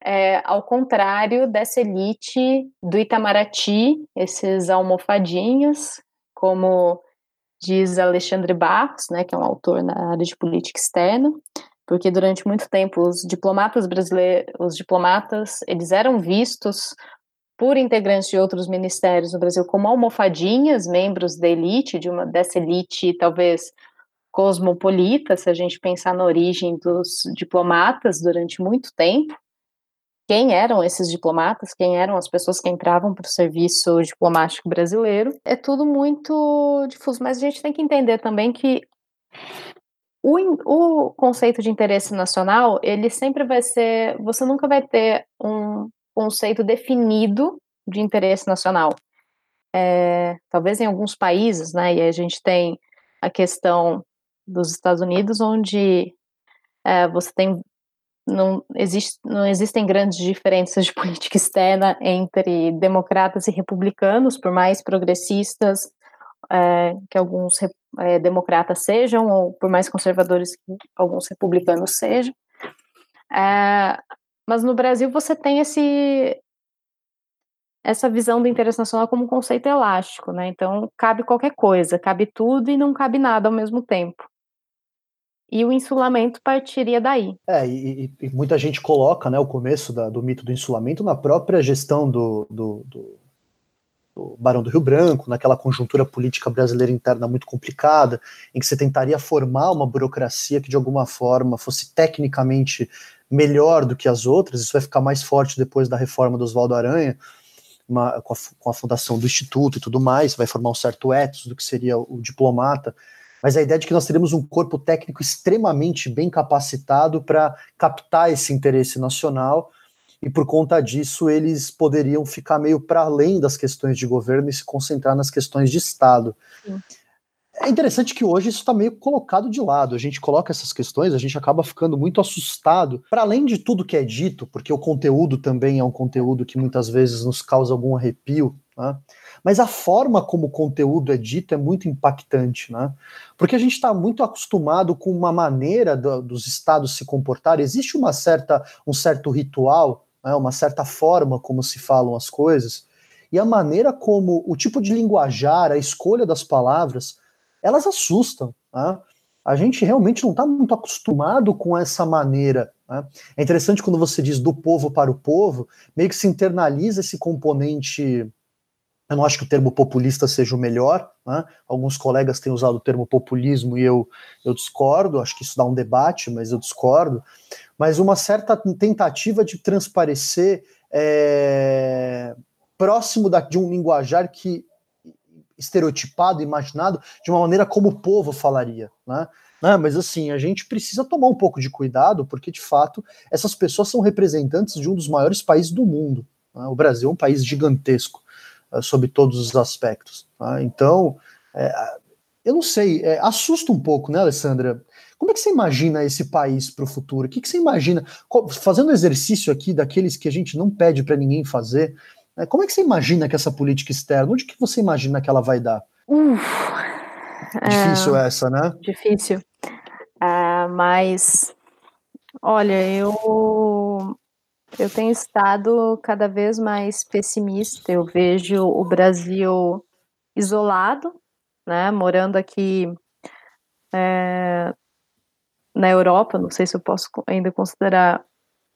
é, ao contrário dessa elite do Itamaraty, esses almofadinhos, como diz Alexandre Barros, né, que é um autor na área de política externa, porque durante muito tempo os diplomatas brasileiros, os diplomatas, eles eram vistos por integrantes de outros ministérios no Brasil como almofadinhas, membros da elite, de uma dessa elite talvez cosmopolita, se a gente pensar na origem dos diplomatas durante muito tempo quem eram esses diplomatas, quem eram as pessoas que entravam para o serviço diplomático brasileiro. É tudo muito difuso, mas a gente tem que entender também que o, o conceito de interesse nacional, ele sempre vai ser. Você nunca vai ter um conceito definido de interesse nacional. É, talvez em alguns países, né, e a gente tem a questão dos Estados Unidos, onde é, você tem não, existe, não existem grandes diferenças de <laughs> política externa entre democratas e republicanos, por mais progressistas é, que alguns é, democratas sejam, ou por mais conservadores que alguns republicanos sejam. É, mas no Brasil você tem esse, essa visão do interesse nacional como um conceito elástico, né? Então cabe qualquer coisa, cabe tudo e não cabe nada ao mesmo tempo e o insulamento partiria daí. É, e, e muita gente coloca né, o começo da, do mito do insulamento na própria gestão do, do, do, do, Barão do Rio Branco, naquela conjuntura política brasileira interna muito complicada, em que você tentaria formar uma burocracia que de alguma forma fosse tecnicamente melhor do que as outras, isso vai ficar mais forte depois da reforma do Oswaldo Aranha, uma, com, a, com a fundação do Instituto e tudo mais, vai formar um certo ethos do que seria o diplomata, mas a ideia de que nós teremos um corpo técnico extremamente bem capacitado para captar esse interesse nacional e por conta disso eles poderiam ficar meio para além das questões de governo e se concentrar nas questões de Estado. Sim. É interessante que hoje isso está meio colocado de lado. A gente coloca essas questões, a gente acaba ficando muito assustado, para além de tudo que é dito, porque o conteúdo também é um conteúdo que muitas vezes nos causa algum arrepio. Né? Mas a forma como o conteúdo é dito é muito impactante, né? Porque a gente está muito acostumado com uma maneira do, dos estados se comportar, existe uma certa, um certo ritual, né, uma certa forma como se falam as coisas, e a maneira como o tipo de linguajar, a escolha das palavras, elas assustam. Né? A gente realmente não está muito acostumado com essa maneira. Né? É interessante quando você diz do povo para o povo, meio que se internaliza esse componente eu não acho que o termo populista seja o melhor. Né? Alguns colegas têm usado o termo populismo e eu, eu discordo. Acho que isso dá um debate, mas eu discordo. mas uma certa tentativa de transparecer é, próximo da, de um linguajar que estereotipado, imaginado de uma maneira como o povo falaria, né? Ah, mas assim, a gente precisa tomar um pouco de cuidado, porque de fato essas pessoas são representantes de um dos maiores países do mundo. Né? O Brasil é um país gigantesco, uh, sob todos os aspectos. Tá? Então, é, eu não sei, é, assusta um pouco, né, Alessandra? Como é que você imagina esse país para o futuro? O que, que você imagina? Fazendo exercício aqui daqueles que a gente não pede para ninguém fazer, né, como é que você imagina que essa política externa, onde que você imagina que ela vai dar? Uf, Difícil é, essa, né? Difícil. Uh, mas, olha, eu, eu tenho estado cada vez mais pessimista. Eu vejo o Brasil isolado, né? Morando aqui é, na Europa, não sei se eu posso ainda considerar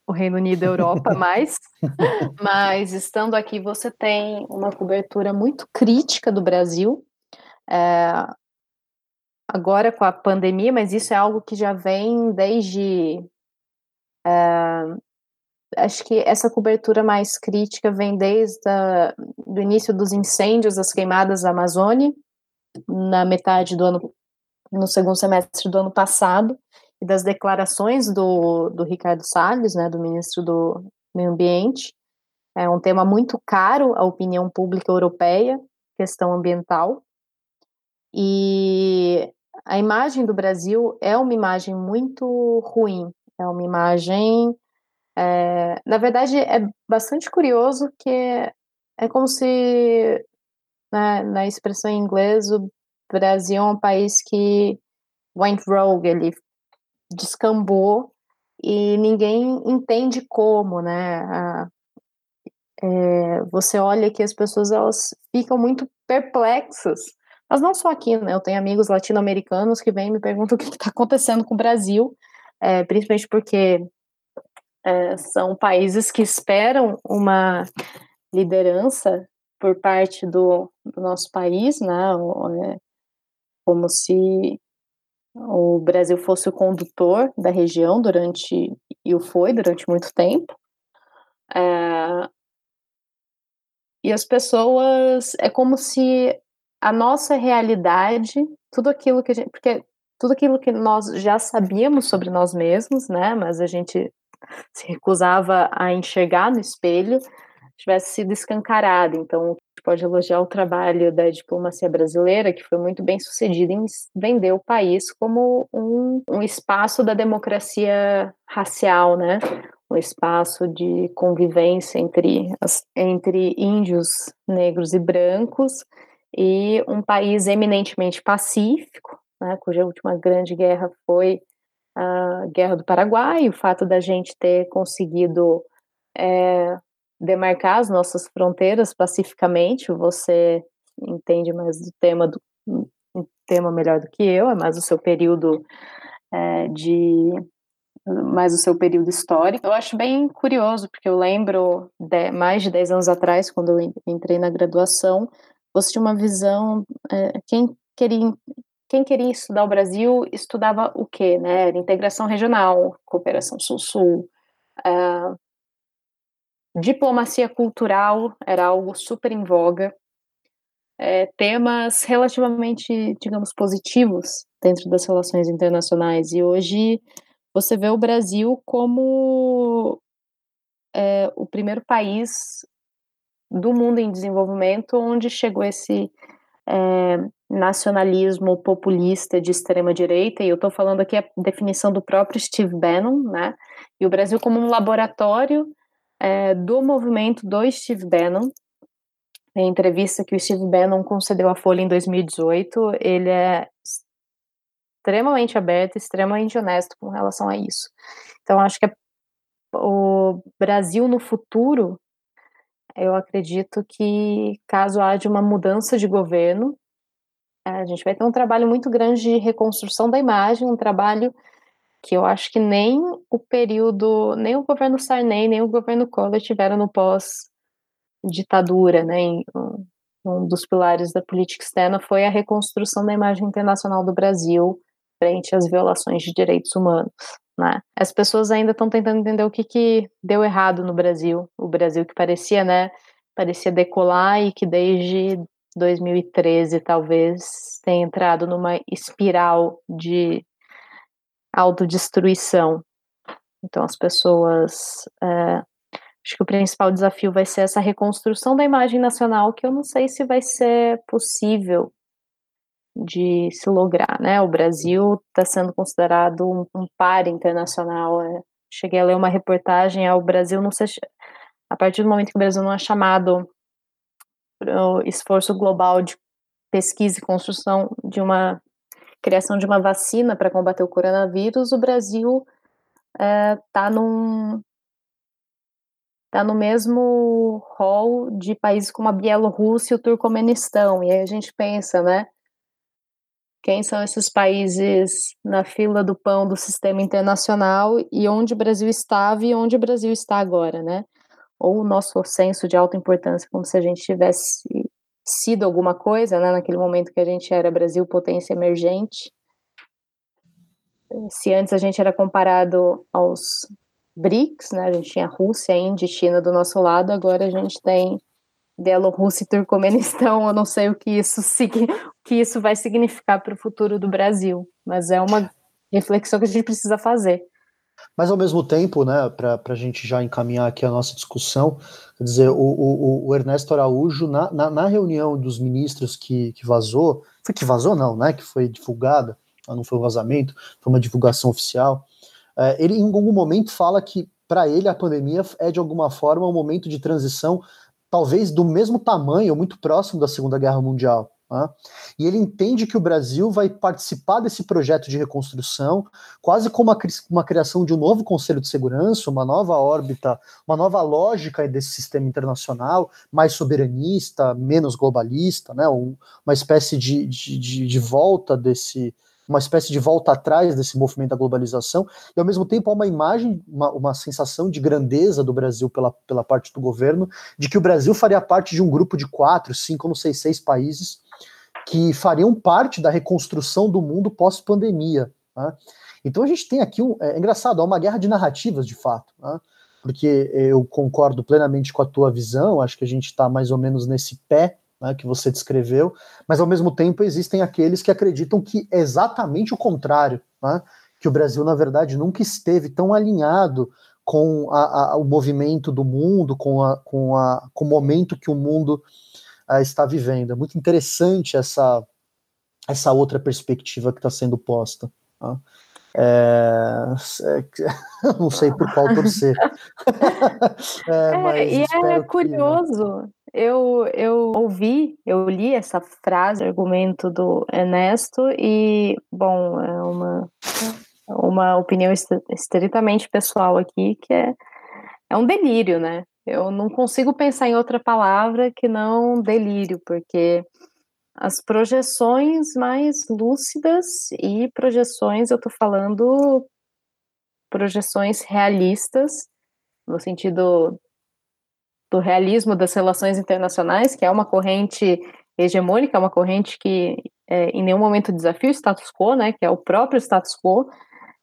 o Reino Unido Europa <laughs> mais, mas estando aqui você tem uma cobertura muito crítica do Brasil. É, agora com a pandemia, mas isso é algo que já vem desde. Uh, acho que essa cobertura mais crítica vem desde o início dos incêndios, das queimadas da Amazônia, na metade do ano, no segundo semestre do ano passado, e das declarações do, do Ricardo Salles, né, do ministro do Meio Ambiente. É um tema muito caro à opinião pública europeia, questão ambiental. E a imagem do Brasil é uma imagem muito ruim, é uma imagem. É, na verdade, é bastante curioso que é como se, né, na expressão em inglês, o Brasil é um país que went rogue, ele descambou e ninguém entende como, né? É, você olha que as pessoas elas ficam muito perplexas mas não só aqui, né? Eu tenho amigos latino-americanos que vêm e me perguntam o que está acontecendo com o Brasil, é, principalmente porque é, são países que esperam uma liderança por parte do, do nosso país, né? É, como se o Brasil fosse o condutor da região durante e o foi durante muito tempo. É, e as pessoas é como se a nossa realidade, tudo aquilo que a gente, porque tudo aquilo que nós já sabíamos sobre nós mesmos, né, mas a gente se recusava a enxergar no espelho, tivesse sido escancarado. Então, pode elogiar o trabalho da diplomacia brasileira, que foi muito bem sucedida em vender o país como um, um espaço da democracia racial, né? Um espaço de convivência entre, entre índios, negros e brancos, e um país eminentemente pacífico, né, cuja última grande guerra foi a Guerra do Paraguai, o fato da gente ter conseguido é, demarcar as nossas fronteiras pacificamente, você entende mais do tema do um tema melhor do que eu, é mais o seu período é, de mais o seu período histórico. Eu acho bem curioso, porque eu lembro de, mais de 10 anos atrás, quando eu entrei na graduação, você tinha uma visão, é, quem queria quem queria estudar o Brasil estudava o quê, né? Era integração regional, cooperação sul-sul, uh, diplomacia cultural era algo super em voga, é, temas relativamente, digamos, positivos dentro das relações internacionais. E hoje você vê o Brasil como é, o primeiro país do mundo em desenvolvimento, onde chegou esse é, nacionalismo populista de extrema direita, e eu estou falando aqui a definição do próprio Steve Bannon, né? E o Brasil como um laboratório é, do movimento do Steve Bannon. Em entrevista que o Steve Bannon concedeu à Folha em 2018, ele é extremamente aberto, extremamente honesto com relação a isso. Então, acho que o Brasil no futuro eu acredito que, caso haja uma mudança de governo, a gente vai ter um trabalho muito grande de reconstrução da imagem, um trabalho que eu acho que nem o período, nem o governo Sarney, nem o governo Collor tiveram no pós-ditadura, né? Um dos pilares da política externa foi a reconstrução da imagem internacional do Brasil frente às violações de direitos humanos, Né? As pessoas ainda estão tentando entender o que, que deu errado no Brasil, o Brasil que parecia, né, parecia decolar e que desde 2013 talvez tenha entrado numa espiral de autodestruição. Então as pessoas é, Acho que o principal desafio vai ser essa reconstrução da imagem nacional, que eu não sei se vai ser possível de se lograr, né? O Brasil está sendo considerado um, um par internacional. É. Cheguei a ler uma reportagem ao Brasil não ser, a partir do momento que o Brasil não é chamado para o esforço global de pesquisa e construção de uma criação de uma vacina para combater o coronavírus, o Brasil está é, num, está no mesmo rol de países como a Bielorrússia e o Turcomenistão. E aí a gente pensa, né? Quem são esses países na fila do pão do sistema internacional e onde o Brasil estava e onde o Brasil está agora, né? Ou o nosso senso de alta importância, como se a gente tivesse sido alguma coisa, né? Naquele momento que a gente era Brasil potência emergente. Se antes a gente era comparado aos BRICS, né? A gente tinha Rússia, Índia e China do nosso lado, agora a gente tem Bielorrússia e Turcomenistão. Eu não sei o que isso, que isso vai significar para o futuro do Brasil, mas é uma reflexão que a gente precisa fazer. Mas ao mesmo tempo, né, para a gente já encaminhar aqui a nossa discussão, quer dizer, o, o, o Ernesto Araújo, na, na, na, reunião dos ministros que, que vazou, foi que vazou não, né, que foi divulgada, não foi um vazamento, foi uma divulgação oficial, é, ele em algum momento fala que para ele a pandemia é de alguma forma um momento de transição, talvez do mesmo tamanho muito próximo da Segunda Guerra Mundial. Né? E ele entende que o Brasil vai participar desse projeto de reconstrução, quase como uma, criação de um novo Conselho de Segurança, uma nova órbita, uma nova lógica desse sistema internacional, mais soberanista, menos globalista, né? uma espécie de, de, de, de volta desse, uma espécie de volta atrás desse movimento da globalização, e ao mesmo tempo há uma imagem, uma, uma sensação de grandeza do Brasil pela, pela parte do governo, de que o Brasil faria parte de um grupo de quatro, cinco, não sei, seis países que fariam parte da reconstrução do mundo pós-pandemia. Né? Então a gente tem aqui um. É, é engraçado, há uma guerra de narrativas de fato. Né? Porque eu concordo plenamente com a tua visão, acho que a gente está mais ou menos nesse pé né, que você descreveu, mas ao mesmo tempo existem aqueles que acreditam que é exatamente o contrário, né, que o Brasil, na verdade, nunca esteve tão alinhado com a, a, o movimento do mundo, com, a, com, com o momento que o mundo uh, está vivendo. É muito interessante essa, essa outra perspectiva que está sendo posta. Né? É, é, <laughs> não sei por qual torcer. <laughs> é, é e é curioso, eu, eu ouvi, eu li essa frase, argumento do Ernesto, e, bom, é uma, uma opinião estritamente pessoal aqui, que é, é um delírio, né? Eu não consigo pensar em outra palavra que não delírio, porque as projeções mais lúcidas e projeções, eu tô falando projeções realistas, no sentido do realismo das relações internacionais, que é uma corrente hegemônica, uma corrente que é, em nenhum momento desafia o status quo, né, que é o próprio status quo,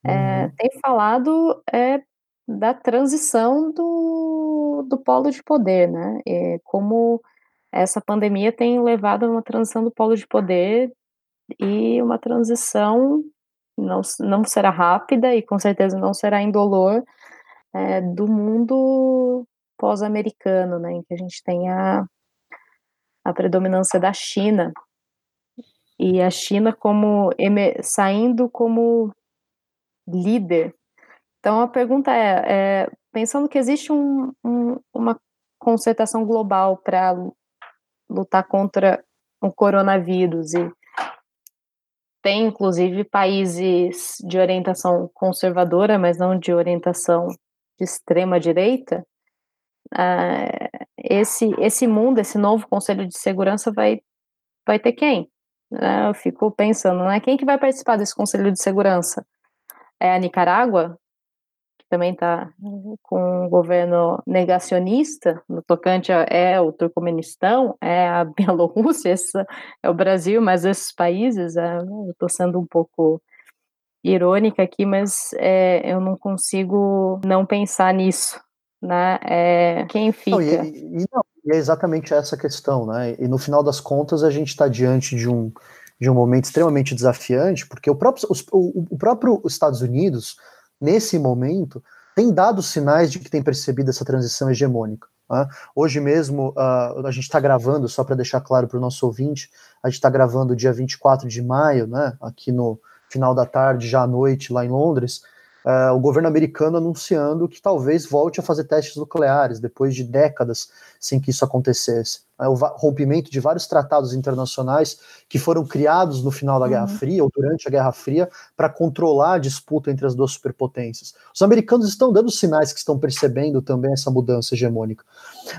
é, uhum. tem falado é, da transição do, do polo de poder, né, como essa pandemia tem levado a uma transição do polo de poder e uma transição não, não será rápida e com certeza não será indolor é, do mundo pós-americano, né, em que a gente tem a, a predominância da China e a China como saindo como líder. Então a pergunta é, é pensando que existe um, um, uma concertação global para lutar contra o coronavírus e tem inclusive países de orientação conservadora, mas não de orientação de extrema direita, uh, esse, esse mundo, esse novo Conselho de Segurança vai, vai ter quem? Uh, eu fico pensando, né? Quem que vai participar desse Conselho de Segurança? É a Nicarágua, também está com um governo negacionista, no tocante é o Turcomenistão, é a <laughs> Bielorrússia, é o Brasil, mas esses países, é, eu estou sendo um pouco irônica aqui, mas é, eu não consigo não pensar nisso, né? É, quem fica? Não, e, e, não, é exatamente essa questão, né? E no final das contas a gente está diante de um de um momento extremamente desafiante, porque o próprio, os, o, o próprio Estados Unidos nesse momento tem dado sinais de que tem percebido essa transição hegemônica. Né? Hoje mesmo, uh, a gente está gravando, só para deixar claro para o nosso ouvinte, a gente está gravando dia 24 de maio, né, aqui no final da tarde, já à noite, lá em Londres, uh, o governo americano anunciando que talvez volte a fazer testes nucleares, depois de décadas sem que isso acontecesse. Uh, o rompimento de vários tratados internacionais que foram criados no final da uhum. Guerra Fria ou durante a Guerra Fria para controlar a disputa entre as duas superpotências. Os americanos estão dando sinais que estão percebendo também essa mudança hegemônica.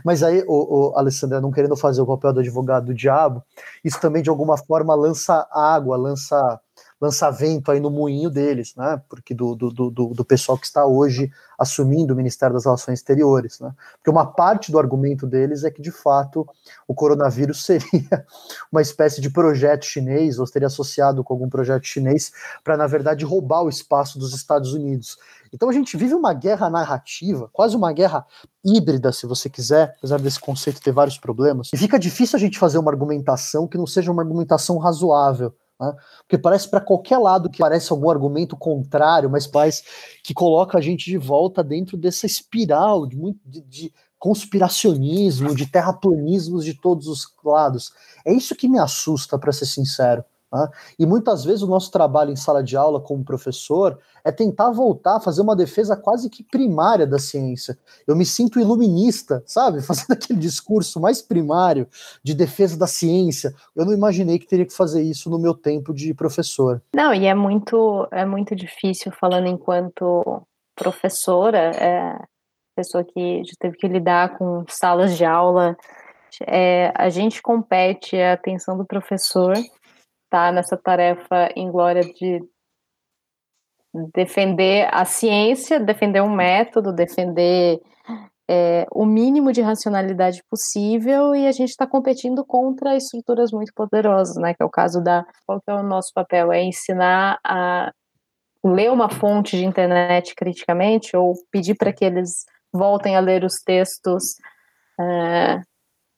Mas aí, o, o Alessandra, não querendo fazer o papel do advogado do diabo, isso também de alguma forma lança água, lança lançamento aí no moinho deles, né? Porque do, do, do, do, pessoal que está hoje assumindo o Ministério das Relações Exteriores, né? Porque uma parte do argumento deles é que de fato o coronavírus <laughs> seria uma espécie de projeto chinês ou estaria associado com algum projeto chinês para na verdade roubar o espaço dos Estados Unidos. Então a gente vive uma guerra narrativa, quase uma guerra híbrida, se você quiser, apesar desse conceito ter vários problemas. E fica difícil a gente fazer uma argumentação que não seja uma argumentação razoável. Né? Porque parece para qualquer lado que parece algum argumento contrário, mas parece que coloca a gente de volta dentro dessa espiral de, muito, de, de conspiracionismo, de terraplanismos de todos os lados. É isso que me assusta, para ser sincero. Né? E muitas vezes o nosso trabalho em sala de aula como professor é tentar voltar a fazer uma defesa quase que primária da ciência. Eu me sinto iluminista, sabe? <laughs> Fazendo aquele discurso mais primário de defesa da ciência. Eu não imaginei que teria que fazer isso no meu tempo de professor. Não, e é muito, é muito difícil falando enquanto professora, é, pessoa que já teve que lidar com salas de aula. É, a gente compete a atenção do professor tá nessa tarefa em glória de defender a ciência, defender um método, defender é, o mínimo de racionalidade possível e a gente está competindo contra estruturas muito poderosas, né? Que é o caso da qual que é o nosso papel é ensinar a ler uma fonte de internet criticamente ou pedir para que eles voltem a ler os textos é,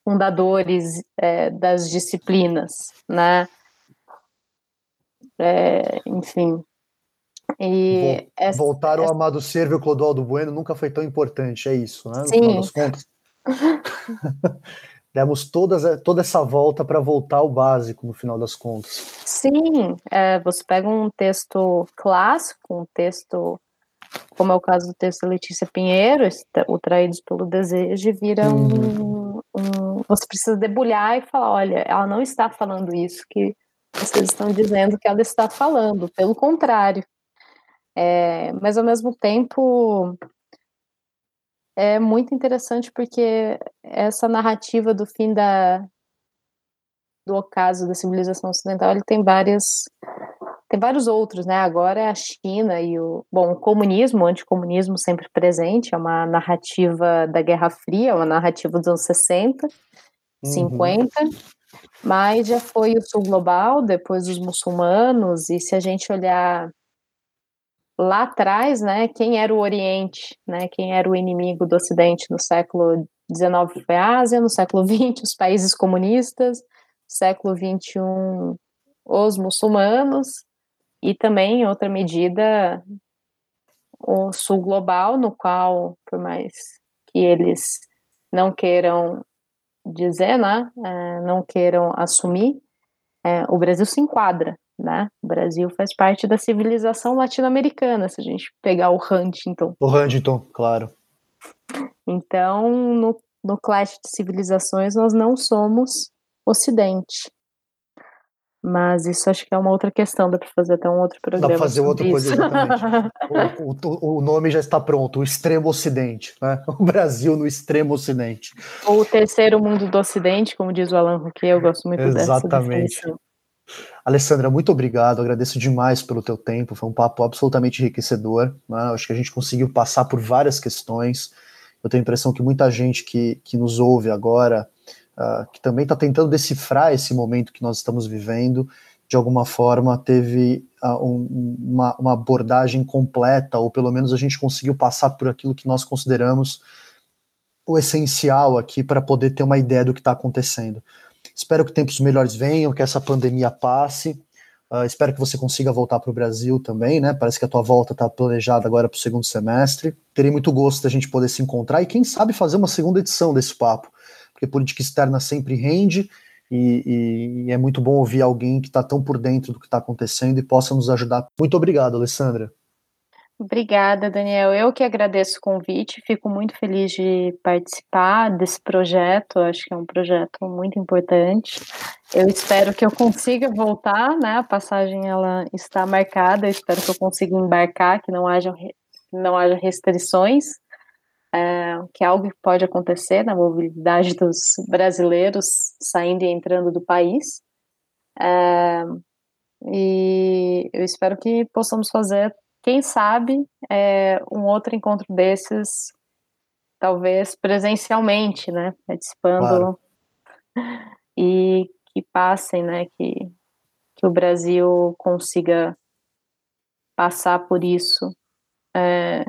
fundadores é, das disciplinas, né? É, enfim. E essa, Voltar ao essa... amado servo Clodoaldo Bueno nunca foi tão importante, é isso, né? No Sim. final das contas. <laughs> Demos todas, toda essa volta para voltar ao básico no final das contas. Sim, é, você pega um texto clássico, um texto, como é o caso do texto da Letícia Pinheiro, o Traídos pelo Desejo, e vira uhum. um, um. Você precisa debulhar e falar: olha, ela não está falando isso que vocês estão dizendo que ela está falando, pelo contrário. É, mas ao mesmo tempo é muito interessante porque essa narrativa do fim da do ocaso da civilização ocidental ele tem várias tem vários outros, né? Agora é a China e o bom o comunismo, o anticomunismo sempre presente, é uma narrativa da Guerra Fria, uma narrativa dos anos 60, uhum. 50 mas já foi o sul global, depois os muçulmanos, e se a gente olhar lá atrás, né, quem era o Oriente, né, quem era o inimigo do Ocidente no século XIX foi a Ásia, no século XX os países comunistas, século XXI os muçulmanos, e também, em outra medida, o sul global, no qual, por mais que eles não queiram dizer, né, é, não queiram assumir, é, o Brasil se enquadra, né? O Brasil faz parte da civilização latino-americana, se a gente pegar o Huntington. O Huntington, claro. Então, no, no clash de civilizações, nós não somos Ocidente. Mas isso acho que é uma outra questão, dá para fazer até um outro programa. Dá para fazer outra isso. coisa, exatamente. <laughs> o, o, o, nome já está pronto, o extremo ocidente, né? O Brasil no extremo ocidente. Ou o terceiro mundo do ocidente, como diz o Alan Roque, eu gosto muito exatamente. dessa Alessandra, muito obrigado, agradeço demais pelo teu tempo, foi um papo absolutamente enriquecedor, né? acho que a gente conseguiu passar por várias questões, eu tenho a impressão que muita gente que, que nos ouve agora uh, que também está tentando decifrar esse momento que nós estamos vivendo, de alguma forma, teve uh, um, uma, uma abordagem completa, ou pelo menos a gente conseguiu passar por aquilo que nós consideramos o essencial aqui para poder ter uma ideia do que está acontecendo. Espero que tempos melhores venham, que essa pandemia passe. Uh, espero que você consiga voltar para o Brasil também, né? Parece que a tua volta está planejada agora para o segundo semestre. Terei muito gosto da gente poder se encontrar e, quem sabe, fazer uma segunda edição desse papo, porque política externa sempre rende e, e é muito bom ouvir alguém que está tão por dentro do que está acontecendo e possa nos ajudar. Muito obrigado, Alessandra. Obrigada, Daniel. Eu que agradeço o convite, fico muito feliz de participar desse projeto. Acho que é um projeto muito importante. Eu espero que eu consiga voltar, né? A passagem ela está marcada. Eu espero que eu consiga embarcar, que não haja não haja restrições, é, que é algo que pode acontecer na mobilidade <laughs> dos brasileiros saindo e entrando do país. É, e eu espero que possamos fazer quem sabe é, um outro encontro desses, talvez presencialmente, né? Participando claro. <laughs> e que passem, né? Que, que o Brasil consiga passar por isso é,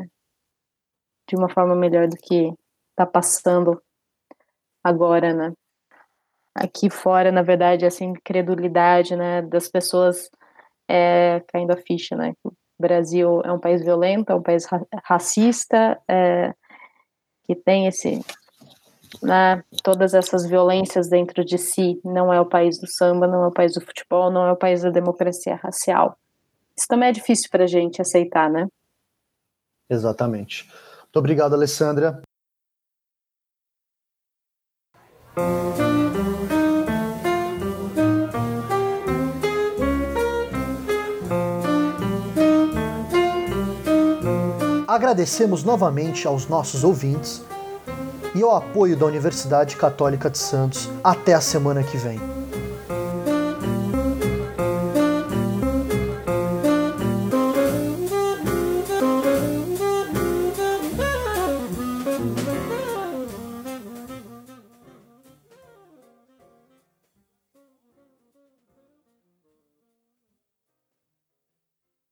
de uma forma melhor do que está passando agora, né? Aqui fora, na verdade, essa incredulidade, né, das pessoas é, caindo a ficha, né? Brasil é um país violento, é um país racista, é, que tem esse, né, todas essas violências dentro de si. Não é o país do samba, não é o país do futebol, não é o país da democracia racial. Isso também é difícil para a gente aceitar, né? Exatamente. Muito obrigado, Alessandra. Agradecemos novamente aos nossos ouvintes e ao apoio da Universidade Católica de Santos. Até a semana que vem.